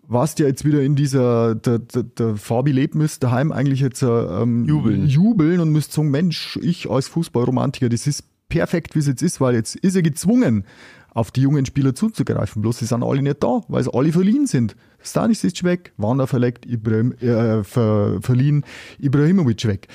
warst ja jetzt wieder in dieser, der, der, der Fabi lebt müsst daheim eigentlich jetzt äh, ähm, Jubeln. jubeln und müsst sagen, Mensch, ich als Fußballromantiker, das ist perfekt, wie es jetzt ist, weil jetzt ist er gezwungen, auf die jungen Spieler zuzugreifen. Bloß sie sind alle nicht da, weil sie alle verliehen sind. Stanisic weg, Wander verlegt, Ibrahim, äh, ver, verliehen, Ibrahimovic weg.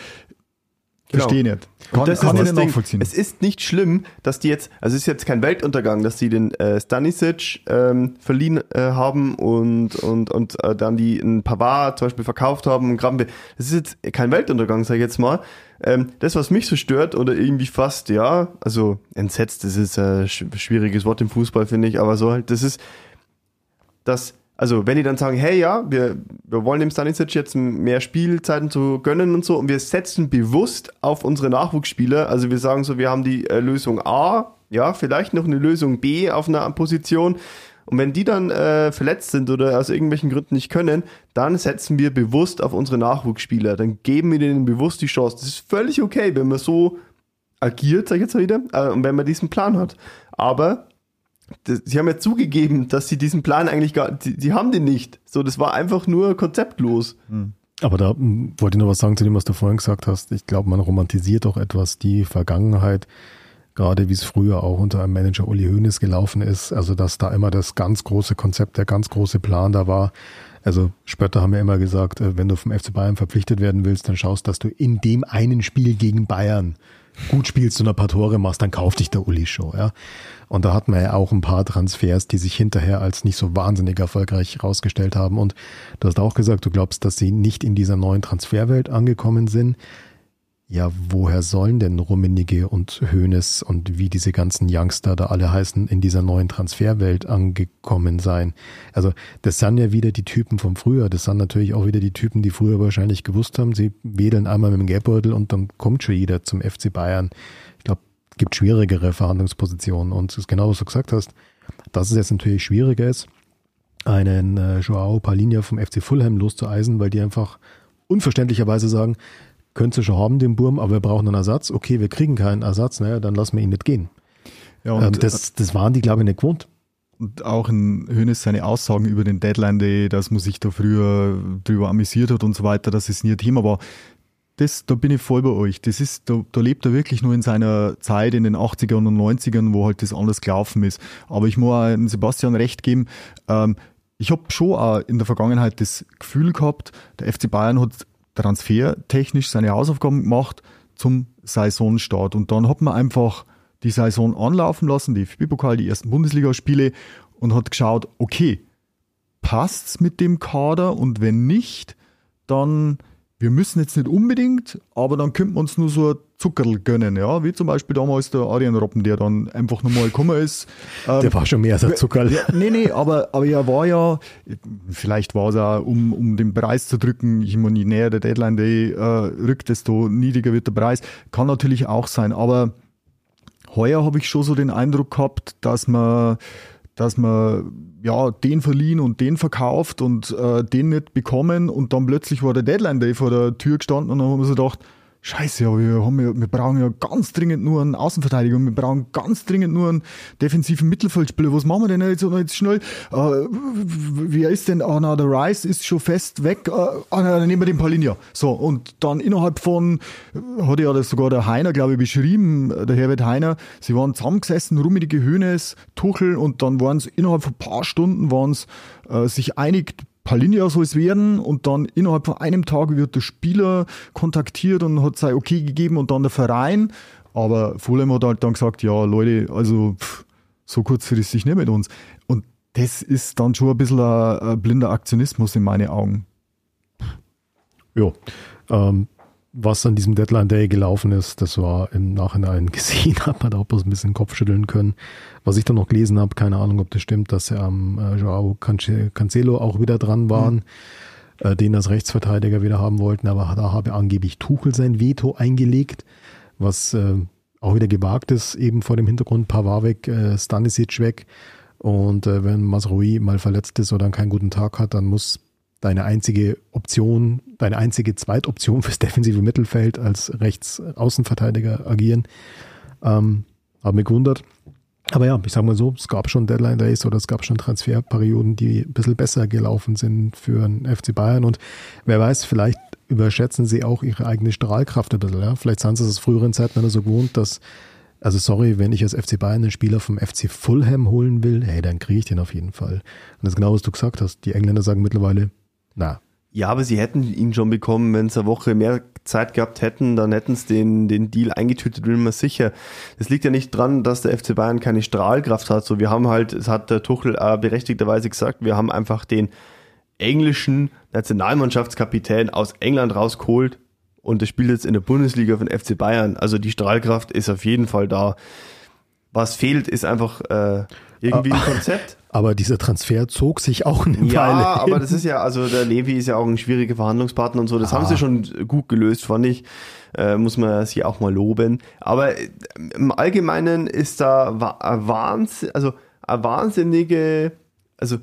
Genau. Verstehe nicht. Kann, das kann ist das nachvollziehen. Es ist nicht schlimm, dass die jetzt, also es ist jetzt kein Weltuntergang, dass die den äh, Stanisic ähm, verliehen äh, haben und, und, und äh, dann die ein Pavard zum Beispiel verkauft haben und Grabenbe. Das ist jetzt kein Weltuntergang, sag ich jetzt mal. Ähm, das, was mich so stört oder irgendwie fast, ja, also entsetzt, das ist ein sch schwieriges Wort im Fußball, finde ich, aber so halt, das ist, dass also wenn die dann sagen, hey ja, wir, wir wollen dem Stanisic jetzt mehr Spielzeiten zu gönnen und so und wir setzen bewusst auf unsere Nachwuchsspieler, also wir sagen so, wir haben die äh, Lösung A, ja, vielleicht noch eine Lösung B auf einer Position und wenn die dann äh, verletzt sind oder aus irgendwelchen Gründen nicht können, dann setzen wir bewusst auf unsere Nachwuchsspieler, dann geben wir denen bewusst die Chance. Das ist völlig okay, wenn man so agiert, sag ich jetzt mal wieder, äh, und wenn man diesen Plan hat. Aber sie haben ja zugegeben, dass sie diesen Plan eigentlich gar, die, die haben den nicht. So, das war einfach nur konzeptlos. Aber da m, wollte ich noch was sagen zu dem, was du vorhin gesagt hast. Ich glaube, man romantisiert auch etwas die Vergangenheit, gerade wie es früher auch unter einem Manager Uli Hoeneß gelaufen ist. Also, dass da immer das ganz große Konzept, der ganz große Plan da war. Also Spötter haben ja immer gesagt, äh, wenn du vom FC Bayern verpflichtet werden willst, dann schaust, dass du in dem einen Spiel gegen Bayern gut spielst und ein paar Tore machst, dann kauft dich der Uli Show, ja. Und da hatten wir ja auch ein paar Transfers, die sich hinterher als nicht so wahnsinnig erfolgreich herausgestellt haben. Und du hast auch gesagt, du glaubst, dass sie nicht in dieser neuen Transferwelt angekommen sind. Ja, woher sollen denn Rummenigge und Hoeneß und wie diese ganzen Youngster da alle heißen, in dieser neuen Transferwelt angekommen sein? Also, das sind ja wieder die Typen vom Früher. Das sind natürlich auch wieder die Typen, die früher wahrscheinlich gewusst haben, sie wedeln einmal mit dem Geldbeutel und dann kommt schon jeder zum FC Bayern. Ich glaube, es gibt schwierigere Verhandlungspositionen. Und es ist genau, was du gesagt hast, dass es jetzt natürlich schwieriger ist, einen äh, Joao Palinha vom FC Fulham loszueisen, weil die einfach unverständlicherweise sagen, könnt ihr schon haben, den Burm, aber wir brauchen einen Ersatz. Okay, wir kriegen keinen Ersatz, naja, dann lassen wir ihn nicht gehen. Ja, und, ähm, das, das waren die, glaube ich, nicht gewohnt. und auch in Hönes seine Aussagen über den Deadline Day, dass man sich da früher drüber amüsiert hat und so weiter, dass es nie ein Thema war. Das, da bin ich voll bei euch. Das ist, da, da lebt er wirklich nur in seiner Zeit in den 80ern und 90ern, wo halt das alles gelaufen ist. Aber ich muss auch Sebastian recht geben, ähm, ich habe schon auch in der Vergangenheit das Gefühl gehabt, der FC Bayern hat transfertechnisch seine Hausaufgaben gemacht zum Saisonstart. Und dann hat man einfach die Saison anlaufen lassen, die FB-Pokal, die ersten Bundesligaspiele und hat geschaut, okay, passt's mit dem Kader und wenn nicht, dann wir müssen jetzt nicht unbedingt, aber dann könnten wir uns nur so ein Zuckerl gönnen, ja, wie zum Beispiel damals der Arian Robben, der dann einfach nochmal gekommen ist. Ähm, Der war schon mehr als ein Zuckerl. ja, nee, nee, aber, aber er war ja, vielleicht war es auch, um, um den Preis zu drücken, ich meine, je näher der Deadline Day äh, rückt, desto niedriger wird der Preis. Kann natürlich auch sein, aber heuer habe ich schon so den Eindruck gehabt, dass man, dass man ja den verliehen und den verkauft und äh, den nicht bekommen und dann plötzlich war der Deadline Day vor der Tür gestanden und dann haben wir so gedacht, Scheiße, ja, wir, haben ja, wir brauchen ja ganz dringend nur einen Außenverteidiger und wir brauchen ganz dringend nur einen defensiven Mittelfeldspieler. Was machen wir denn jetzt, jetzt schnell? Äh, wer ist denn? Ah, na, der Rice ist schon fest weg. Äh, ah, na, dann nehmen wir den Palinja. So, und dann innerhalb von, hat ja das sogar der Heiner, glaube ich, beschrieben, der Herbert Heiner, sie waren zusammengesessen, Rummenigge, Höhnes, Tuchel und dann waren es innerhalb von ein paar Stunden waren es äh, sich einig, Palinja soll es werden und dann innerhalb von einem Tag wird der Spieler kontaktiert und hat sein Okay gegeben und dann der Verein. Aber Fulham hat halt dann gesagt, ja Leute, also pff, so kurzfristig nicht mit uns. Und das ist dann schon ein bisschen ein, blinder Aktionismus in meinen Augen. Ja. Ähm, was an diesem Deadline Day gelaufen ist, das war im Nachhinein gesehen, hat man da auch bloß ein bisschen Kopfschütteln können. Was ich dann noch gelesen habe, keine Ahnung, ob das stimmt, dass er am äh, Joao Cance- Cancelo auch wieder dran waren, äh, den als Rechtsverteidiger wieder haben wollten, aber da habe angeblich Tuchel sein Veto eingelegt, was äh, auch wieder gewagt ist, eben vor dem Hintergrund Pavard weg, äh, Stanisic weg. Und äh, wenn Masrui mal verletzt ist oder einen keinen guten Tag hat, dann muss deine einzige Option, deine einzige Zweitoption fürs defensive Mittelfeld als Rechtsaußenverteidiger agieren. Ähm, habe mich gewundert. Aber ja, ich sag mal so, es gab schon Deadline Days oder es gab schon Transferperioden, die ein bisschen besser gelaufen sind für den FC Bayern. Und wer weiß, vielleicht überschätzen sie auch ihre eigene Strahlkraft ein bisschen. Ja? Vielleicht sind sie es aus früheren Zeiten so gewohnt, dass, also sorry, wenn ich als FC Bayern einen Spieler vom FC Fulham holen will, hey, dann kriege ich den auf jeden Fall. Und das ist genau, was du gesagt hast. Die Engländer sagen mittlerweile, na, Ja, aber sie hätten ihn schon bekommen, wenn sie eine Woche mehr Zeit gehabt hätten, dann hätten sie den, den Deal eingetütet, bin mir sicher. Es liegt ja nicht dran, dass der FC Bayern keine Strahlkraft hat. So, wir haben halt, es hat der Tuchel äh, berechtigterweise gesagt, wir haben einfach den englischen Nationalmannschaftskapitän aus England rausgeholt und der spielt jetzt in der Bundesliga von FC Bayern. Also die Strahlkraft ist auf jeden Fall da. Was fehlt, ist einfach äh, irgendwie ein Konzept. Aber dieser Transfer zog sich auch eine Ja, Weile aber hin. das ist ja, also der Levi ist ja auch ein schwieriger Verhandlungspartner und so. Das haben sie schon gut gelöst, fand ich. Äh, muss man sie auch mal loben. Aber äh, im Allgemeinen ist da wa- ein Wahnsinn, also eine wahnsinnige, also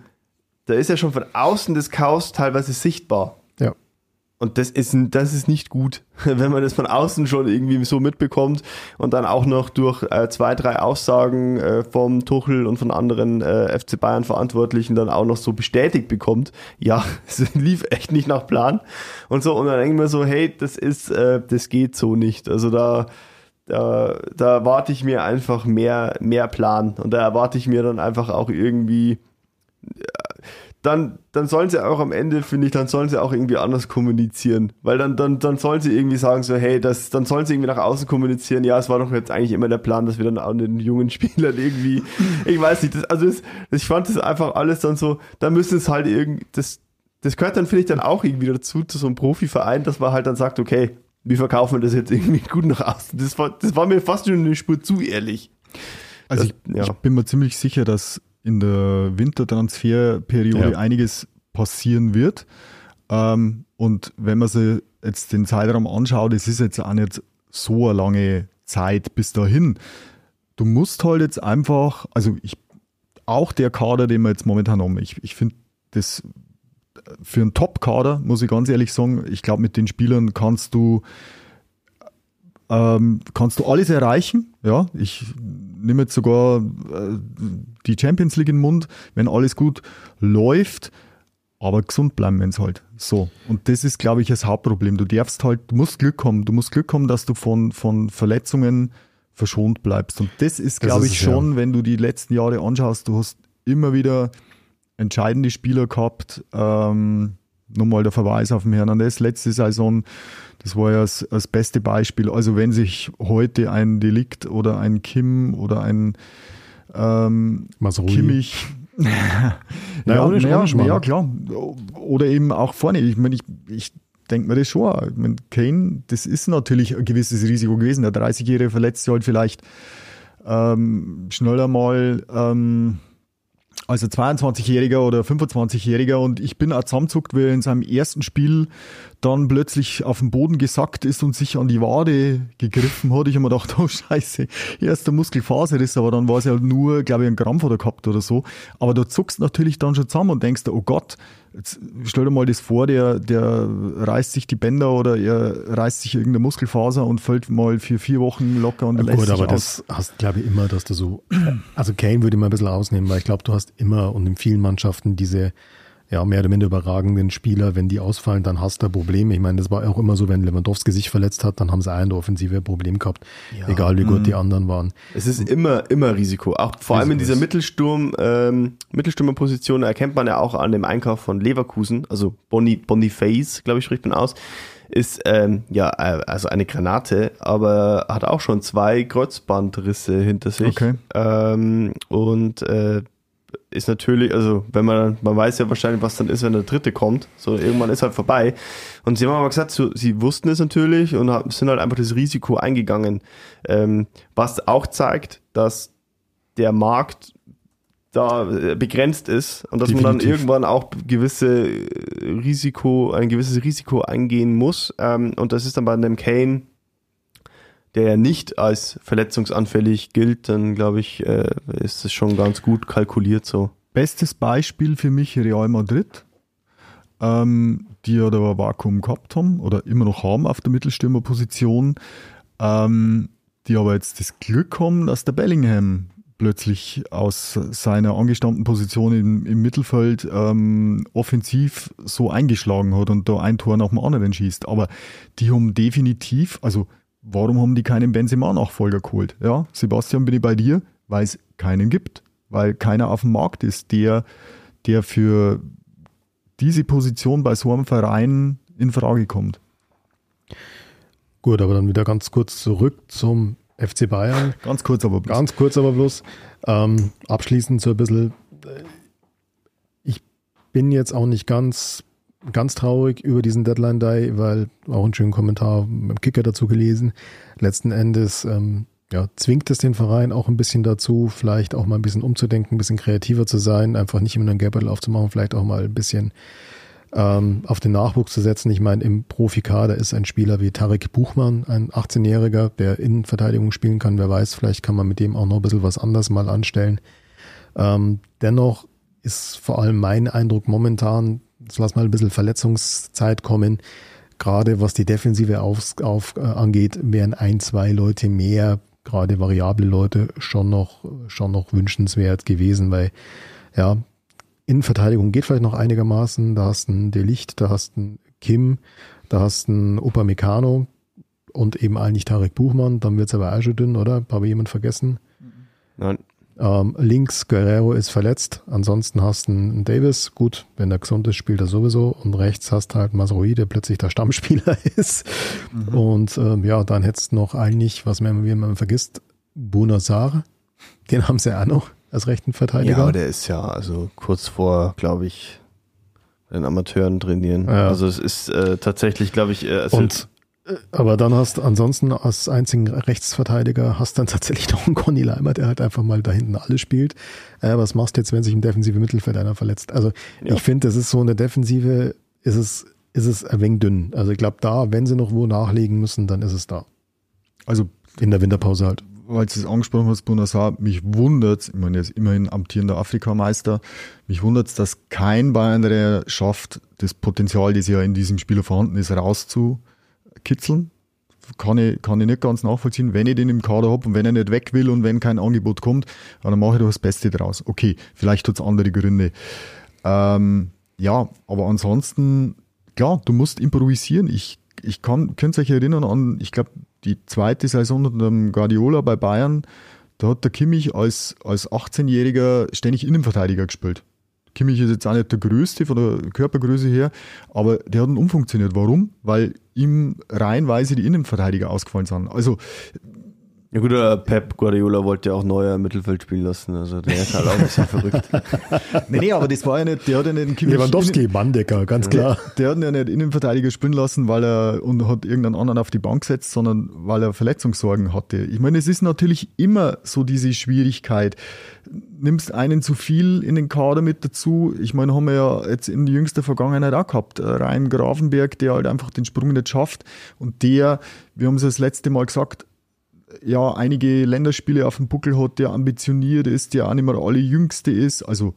da ist ja schon von außen das Chaos teilweise sichtbar. Und das ist, das ist nicht gut, wenn man das von außen schon irgendwie so mitbekommt und dann auch noch durch äh, zwei, drei Aussagen äh, vom Tuchel und von anderen äh, FC Bayern Verantwortlichen dann auch noch so bestätigt bekommt. Ja, es lief echt nicht nach Plan und so. Und dann denken wir so, hey, das ist, äh, das geht so nicht. Also da, da, da erwarte ich mir einfach mehr, mehr Plan und da erwarte ich mir dann einfach auch irgendwie dann, dann sollen sie auch am Ende, finde ich, dann sollen sie auch irgendwie anders kommunizieren. Weil dann, dann, dann sollen sie irgendwie sagen, so, hey, das, dann sollen sie irgendwie nach außen kommunizieren, ja, es war doch jetzt eigentlich immer der Plan, dass wir dann auch den jungen Spielern irgendwie, ich weiß nicht, das, also das, ich fand das einfach alles dann so, da müssen es halt irgendwie, das, das gehört dann, finde ich, dann auch irgendwie dazu, zu so einem Profiverein, dass man halt dann sagt, okay, wir verkaufen das jetzt irgendwie gut nach außen. Das war, das war mir fast schon eine Spur zu ehrlich. Also Das- ich, ja. ich bin mir ziemlich sicher, dass in der Wintertransferperiode Ja. einiges passieren wird. Ähm, und wenn man sich jetzt den Zeitraum anschaut, es ist jetzt auch nicht so eine lange Zeit bis dahin. Du musst halt jetzt einfach, also ich, auch der Kader, den wir jetzt momentan haben, ich, ich finde das für einen Top-Kader, muss ich ganz ehrlich sagen, ich glaube, mit den Spielern kannst du ähm, kannst du alles erreichen. Ja, ich nehme jetzt sogar äh, die Champions League in den Mund, wenn alles gut läuft, aber gesund bleiben wenn es halt. So. Und das ist, glaube ich, das Hauptproblem. Du darfst halt, du musst Glück haben. Du musst Glück haben, dass du von, von Verletzungen verschont bleibst. Und das ist, Das glaube ist ich, es, ja. schon, wenn du die letzten Jahre anschaust, du hast immer wieder entscheidende Spieler gehabt. Ähm, nochmal der Verweis auf den Hernandez letzte Saison. Das war ja das, das beste Beispiel. Also wenn sich heute ein Delikt oder ein Kim oder ein ähm, Masrui. Kimmich Naja, ja, ja, ja, klar. Oder eben auch vorne. Ich meine, ich, ich denke mir das schon. auch. Ich meine, Kane, das ist natürlich ein gewisses Risiko gewesen. Der 30-Jährige verletzt sich halt vielleicht ähm, schneller mal ähm, als ein 22-Jähriger oder 25-Jähriger und ich bin auch zusammenzuckt, weil er in seinem ersten Spiel dann plötzlich auf den Boden gesackt ist und sich an die Wade gegriffen hat. Ich habe mir gedacht, oh scheiße, erster Muskelfaserriss, aber dann war es ja nur, glaube ich, ein Krampf oder gehabt oder so. Aber du zuckst natürlich dann schon zusammen und denkst, oh Gott, jetzt stell dir mal das vor, der, der reißt sich die Bänder oder er reißt sich irgendeine Muskelfaser und fällt mal für vier Wochen locker und lässt Gut, sich aber aus. das hast, glaube ich, immer, dass du so, also Kane würde ich mal ein bisschen ausnehmen, weil ich glaube, du hast immer und in vielen Mannschaften diese, ja, mehr oder minder überragenden Spieler, wenn die ausfallen, dann hast du Probleme. Ich meine, das war auch immer so, wenn Lewandowski sich verletzt hat, dann haben sie der Offensive ein Problem gehabt, egal wie gut die anderen waren. Es ist immer, immer Risiko. Auch vor allem in dieser Mittelsturm, ähm, Mittelstürmerposition erkennt man ja auch an dem Einkauf von Leverkusen, also Boni, Boniface, glaube ich, spricht man aus, ist ähm, ja äh, also eine Granate, aber hat auch schon zwei Kreuzbandrisse hinter sich. Okay. Ähm, und äh, ist natürlich, also wenn man, man weiß ja wahrscheinlich, was dann ist, wenn der dritte kommt. So irgendwann ist halt vorbei. Und sie haben aber gesagt, so, sie wussten es natürlich und haben, sind halt einfach das Risiko eingegangen. Ähm, was auch zeigt, dass der Markt da äh, begrenzt ist und dass man dann Definitiv. irgendwann auch gewisse äh, Risiko, ein gewisses Risiko eingehen muss. Ähm, und das ist dann bei einem Kane, der nicht als verletzungsanfällig gilt, dann glaube ich, äh, ist es schon ganz gut kalkuliert so. Bestes Beispiel für mich Real Madrid, ähm, die ja da ein Vakuum gehabt haben oder immer noch haben auf der Mittelstürmerposition, ähm, die aber jetzt das Glück haben, dass der Bellingham plötzlich aus seiner angestammten Position im, im Mittelfeld ähm, offensiv so eingeschlagen hat und da ein Tor nach dem anderen schießt. Aber die haben definitiv, also warum haben die keinen Benzema-Nachfolger geholt? Ja, Sebastian, bin ich bei dir, weil es keinen gibt, weil keiner auf dem Markt ist, der, der für diese Position bei so einem Verein in Frage kommt. Gut, aber dann wieder ganz kurz zurück zum FC Bayern. Ganz kurz aber bloß. Ganz kurz aber bloß. Ähm, abschließend so ein bisschen. äh, Ich bin jetzt auch nicht ganz, ganz traurig über diesen Deadline Day, weil auch einen schönen Kommentar im Kicker dazu gelesen. Letzten Endes ähm, ja, zwingt es den Verein auch ein bisschen dazu, vielleicht auch mal ein bisschen umzudenken, ein bisschen kreativer zu sein, einfach nicht immer einen Geldbeutel aufzumachen, vielleicht auch mal ein bisschen ähm, auf den Nachwuchs zu setzen. Ich meine, im Profikader ist ein Spieler wie Tarek Buchmann, ein 18-Jähriger, der Innenverteidigung spielen kann. Wer weiß, vielleicht kann man mit dem auch noch ein bisschen was anderes mal anstellen. Ähm, dennoch ist vor allem mein Eindruck momentan, jetzt lass mal ein bisschen Verletzungszeit kommen, gerade was die Defensive auf, auf, äh, angeht, wären ein, zwei Leute mehr, gerade variable Leute, schon noch, schon noch wünschenswert gewesen, weil ja, Innenverteidigung geht vielleicht noch einigermaßen. Da hast du einen Delicht, da hast du einen Kim, da hast du einen Upamecano und eben eigentlich Tarek Buchmann. Dann wird's aber auch schon dünn, oder? Habe jemand vergessen? Nein. Ähm, links Guerrero ist verletzt. Ansonsten hast du einen Davis. Gut, wenn er gesund ist, spielt er sowieso. Und rechts hast du halt Masroi, der plötzlich der Stammspieler ist. Und ähm, ja, dann hättest du noch eigentlich, was man, wie man vergisst, Bunazar. Den haben sie ja auch noch als rechten Verteidiger. Ja, aber der ist ja also kurz vor, glaube ich, den Amateuren trainieren. Ja. Also es ist äh, tatsächlich, glaube ich, äh, also Und aber dann hast du ansonsten als einzigen Rechtsverteidiger hast dann tatsächlich noch einen Conny Leimer, der halt einfach mal da hinten alles spielt. Äh, was machst du jetzt, wenn sich im defensive Mittelfeld einer verletzt? Also Ja. ich finde, das ist so eine Defensive, ist es, ist es ein wenig dünn. Also ich glaube, da, wenn sie noch wo nachlegen müssen, dann ist es da. Also In der Winterpause halt. weil du es angesprochen hast, Bonassar, mich wundert's, ich meine, er ist immerhin amtierender Afrikameister, mich wundert's, dass kein Bayern der schafft, das Potenzial, das ja in diesem Spieler vorhanden ist, rauszukitzeln. Kann ich, kann ich nicht ganz nachvollziehen, wenn ich den im Kader hab und wenn er nicht weg will und wenn kein Angebot kommt, dann mache ich doch das Beste draus. Okay, vielleicht tut's andere Gründe. Ähm, ja, aber ansonsten, klar, du musst improvisieren. Ich, ich kann, könnt euch erinnern an, ich glaube, die zweite Saison unter dem Guardiola bei Bayern, da hat der Kimmich als, als 18-Jähriger ständig Innenverteidiger gespielt. Kimmich ist jetzt auch nicht der Größte von der Körpergröße her, aber der hat dann umfunktioniert. Warum? Weil ihm reihenweise die Innenverteidiger ausgefallen sind. Also ja gut, der Pep Guardiola wollte ja auch neuer im Mittelfeld spielen lassen. Also der ist halt auch ein bisschen verrückt. Nee, nee, aber das war ja nicht, der hat ja nicht den Kimmich. Lewandowski, Manndecker, ganz klar. Der hat ihn ja nicht Innenverteidiger spielen lassen, weil er und hat irgendeinen anderen auf die Bank gesetzt, sondern weil er Verletzungssorgen hatte. Ich meine, es ist natürlich immer so diese Schwierigkeit. Nimmst einen zu viel in den Kader mit dazu. Ich meine, haben wir ja jetzt in jüngster Vergangenheit auch gehabt. Ryan Grafenberg, der halt einfach den Sprung nicht schafft. Und der, wir haben es das letzte Mal gesagt, ja, einige Länderspiele auf dem Buckel hat, der ambitioniert ist, der auch nicht mehr alle Jüngste ist, also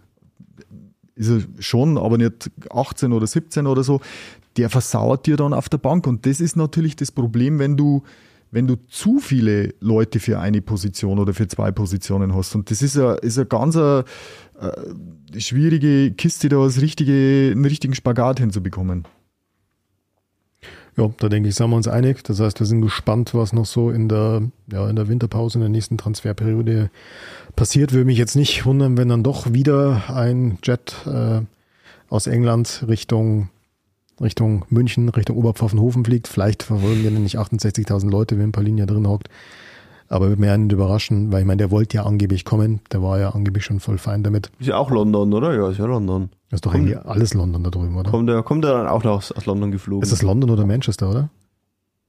ist er schon, aber nicht 18 oder 17 oder so, der versauert dir dann auf der Bank. Und das ist natürlich das Problem, wenn du, wenn du zu viele Leute für eine Position oder für zwei Positionen hast. Und das ist eine, ist eine ganz äh, schwierige Kiste, da das richtige, einen richtigen Spagat hinzubekommen. Ja, da denke ich, sind wir uns einig. Das heißt, wir sind gespannt, was noch so in der, ja, in der Winterpause, in der nächsten Transferperiode passiert. Würde mich jetzt nicht wundern, wenn dann doch wieder ein Jet äh, aus England Richtung, Richtung München, Richtung Oberpfaffenhofen fliegt. Vielleicht verfolgen wir nicht 68.000 Leute, wenn Paulin ja drin hockt. Aber würde mir nicht überraschen, weil ich meine, der wollte ja angeblich kommen. Der war ja angeblich schon voll fein damit. Ist ja auch London, oder? Ja, ist ja London. Das ist doch eigentlich alles London da drüben, oder? Kommt der, kommt der dann auch noch aus, aus London geflogen? Ist das London oder Manchester, oder?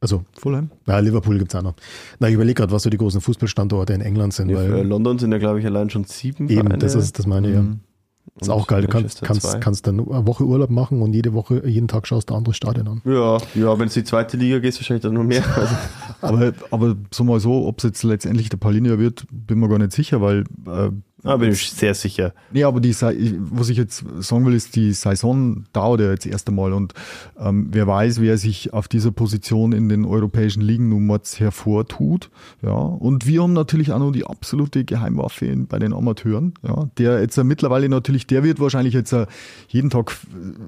Also, Fulham? Ja, Liverpool gibt's auch noch. Na, ich überlege gerade, was so die großen Fußballstandorte in England sind, Nee, für weil London sind ja, glaube ich, allein schon sieben eben, Vereine. das ist, das meine ich ja. Mhm. Ist Und auch geil. Du kannst, kannst, kannst dann eine Woche Urlaub machen und jede Woche, jeden Tag schaust du ein anderes Stadion an. Ja, ja, wenn es die zweite Liga geht, ist wahrscheinlich dann noch mehr. Also, Aber, aber so mal so, ob es jetzt letztendlich der Paulinia wird, bin mir gar nicht sicher, weil äh, da bin ich sehr sicher. Nee, aber die, was ich jetzt sagen will, ist, die Saison dauert ja jetzt erst einmal und ähm, wer weiß, wer sich auf dieser Position in den europäischen Ligen nun mal hervortut. Ja, und wir haben natürlich auch noch die absolute Geheimwaffe bei den Amateuren. Ja, der jetzt mittlerweile natürlich, der wird wahrscheinlich jetzt jeden Tag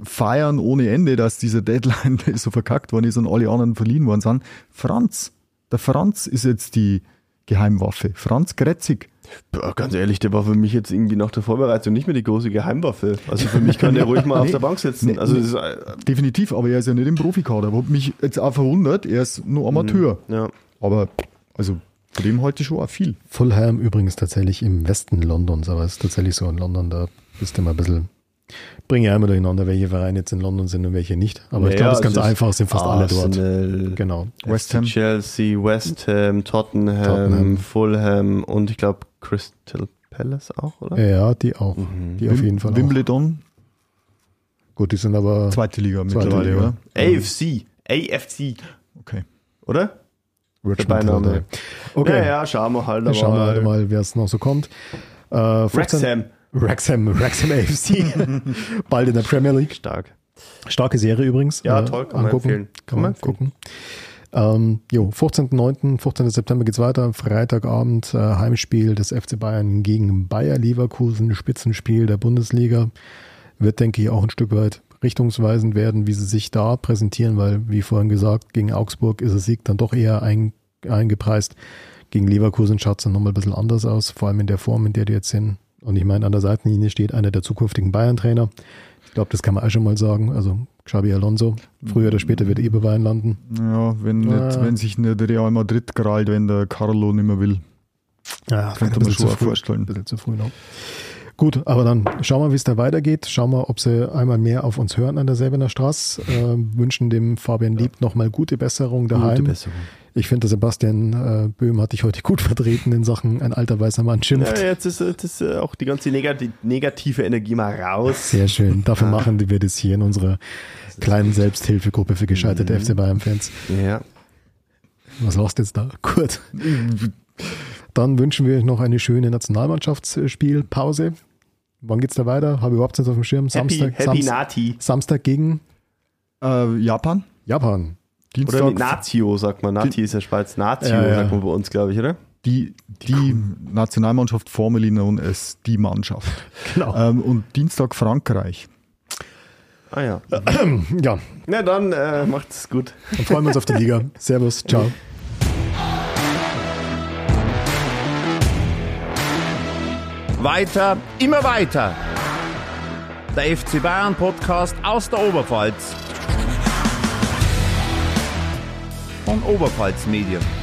feiern ohne Ende, dass dieser Deadline so verkackt worden ist und alle anderen verliehen worden sind. Franz, der Franz ist jetzt die Geheimwaffe? Franz Gretzig. Boah, ganz ehrlich, der war für mich jetzt irgendwie nach der Vorbereitung nicht mehr die große Geheimwaffe. Also für mich kann der ruhig mal auf der Bank sitzen. Nee, Also nee. ist, äh, Definitiv, aber er ist ja nicht im Profikader. Hat mich jetzt auch verwundert, er ist nur Amateur. ja. Aber also von dem ich schon auch viel. Fulham übrigens tatsächlich im Westen Londons, aber es ist tatsächlich so in London, da bist du immer ein bisschen, bringe ja immer durcheinander, welche Vereine jetzt in London sind und welche nicht. Aber ich Ja, glaube, es ist ganz einfach, es sind fast alle dort. Arsenal, Genau. West Ham. Chelsea, West Ham, Tottenham, Tottenham. Fulham und ich glaube Crystal Palace auch, oder? Ja, die auch. Die auf jeden Fall auch. Wimbledon, Gut, die sind aber zweite Liga Zweite mittlerweile, Liga. oder? AFC, AFC, Okay. oder? Richmond. Okay, Ja, ja, schauen wir halt. Dann schauen wir halt mal, wer es noch so kommt. Äh, 15 Wrexham. Wrexham, AFC. Bald in der Premier League. Stark. Starke Serie übrigens. Ja, toll, kann man angucken. empfehlen. Kann man gucken. Ähm, jo, 15.09., 15. September geht's weiter. Freitagabend äh, Heimspiel des FC Bayern gegen Bayer Leverkusen, Spitzenspiel der Bundesliga. Wird, denke ich, auch ein Stück weit richtungsweisend werden, wie sie sich da präsentieren, weil, wie vorhin gesagt, gegen Augsburg ist der Sieg dann doch eher ein, eingepreist. Gegen Leverkusen schaut es dann nochmal ein bisschen anders aus, vor allem in der Form, in der die jetzt sind. Und ich meine, an der Seitenlinie steht einer der zukünftigen Bayern-Trainer. Ich glaube, das kann man auch schon mal sagen. Also Xabi Alonso, früher oder später wird Eberwein landen. Ja, wenn, nicht, Ah. wenn sich nicht Real Madrid krallt, wenn der Carlo nicht mehr will. Ja, Könnte man schon auch vorstellen. Ein bisschen zu früh noch. Gut, aber dann schauen wir, wie es da weitergeht. Schauen wir, ob sie einmal mehr auf uns hören an der Säbener Straße. Äh, wünschen dem Fabian Lieb nochmal gute Besserung daheim. Besserung. Ich finde, der Sebastian äh, Böhm hat dich heute gut vertreten in Sachen ein alter weißer Mann schimpft. Ja, jetzt ist, jetzt ist äh, auch die ganze negati negative Energie mal raus. Sehr schön. Dafür machen wir das hier in unserer kleinen Selbsthilfegruppe für gescheiterte FC Bayern-Fans. Ja. Was lachst du jetzt da? Gut. Dann wünschen wir euch noch eine schöne Nationalmannschaftsspielpause. Wann geht's da weiter? Habe ich überhaupt nicht auf dem Schirm. Happy, Samstag, Happy Samst- Nati. Samstag gegen Äh, Japan, Japan. Oder mit Dienstag, Nazio, sagt man. Nati ist ja Schweiz. Nazio, Ja, ja. sagt man bei uns, glaube ich, oder? die, die Nationalmannschaft formerly known as die Mannschaft. Genau. Ähm, und Dienstag Frankreich. Ah ja. Ja, Na dann, äh, macht's gut. dann freuen wir uns auf die Liga. Servus, ciao. Weiter, immer weiter. Der FC Bayern Podcast aus der Oberpfalz. Von Oberpfalz Medien.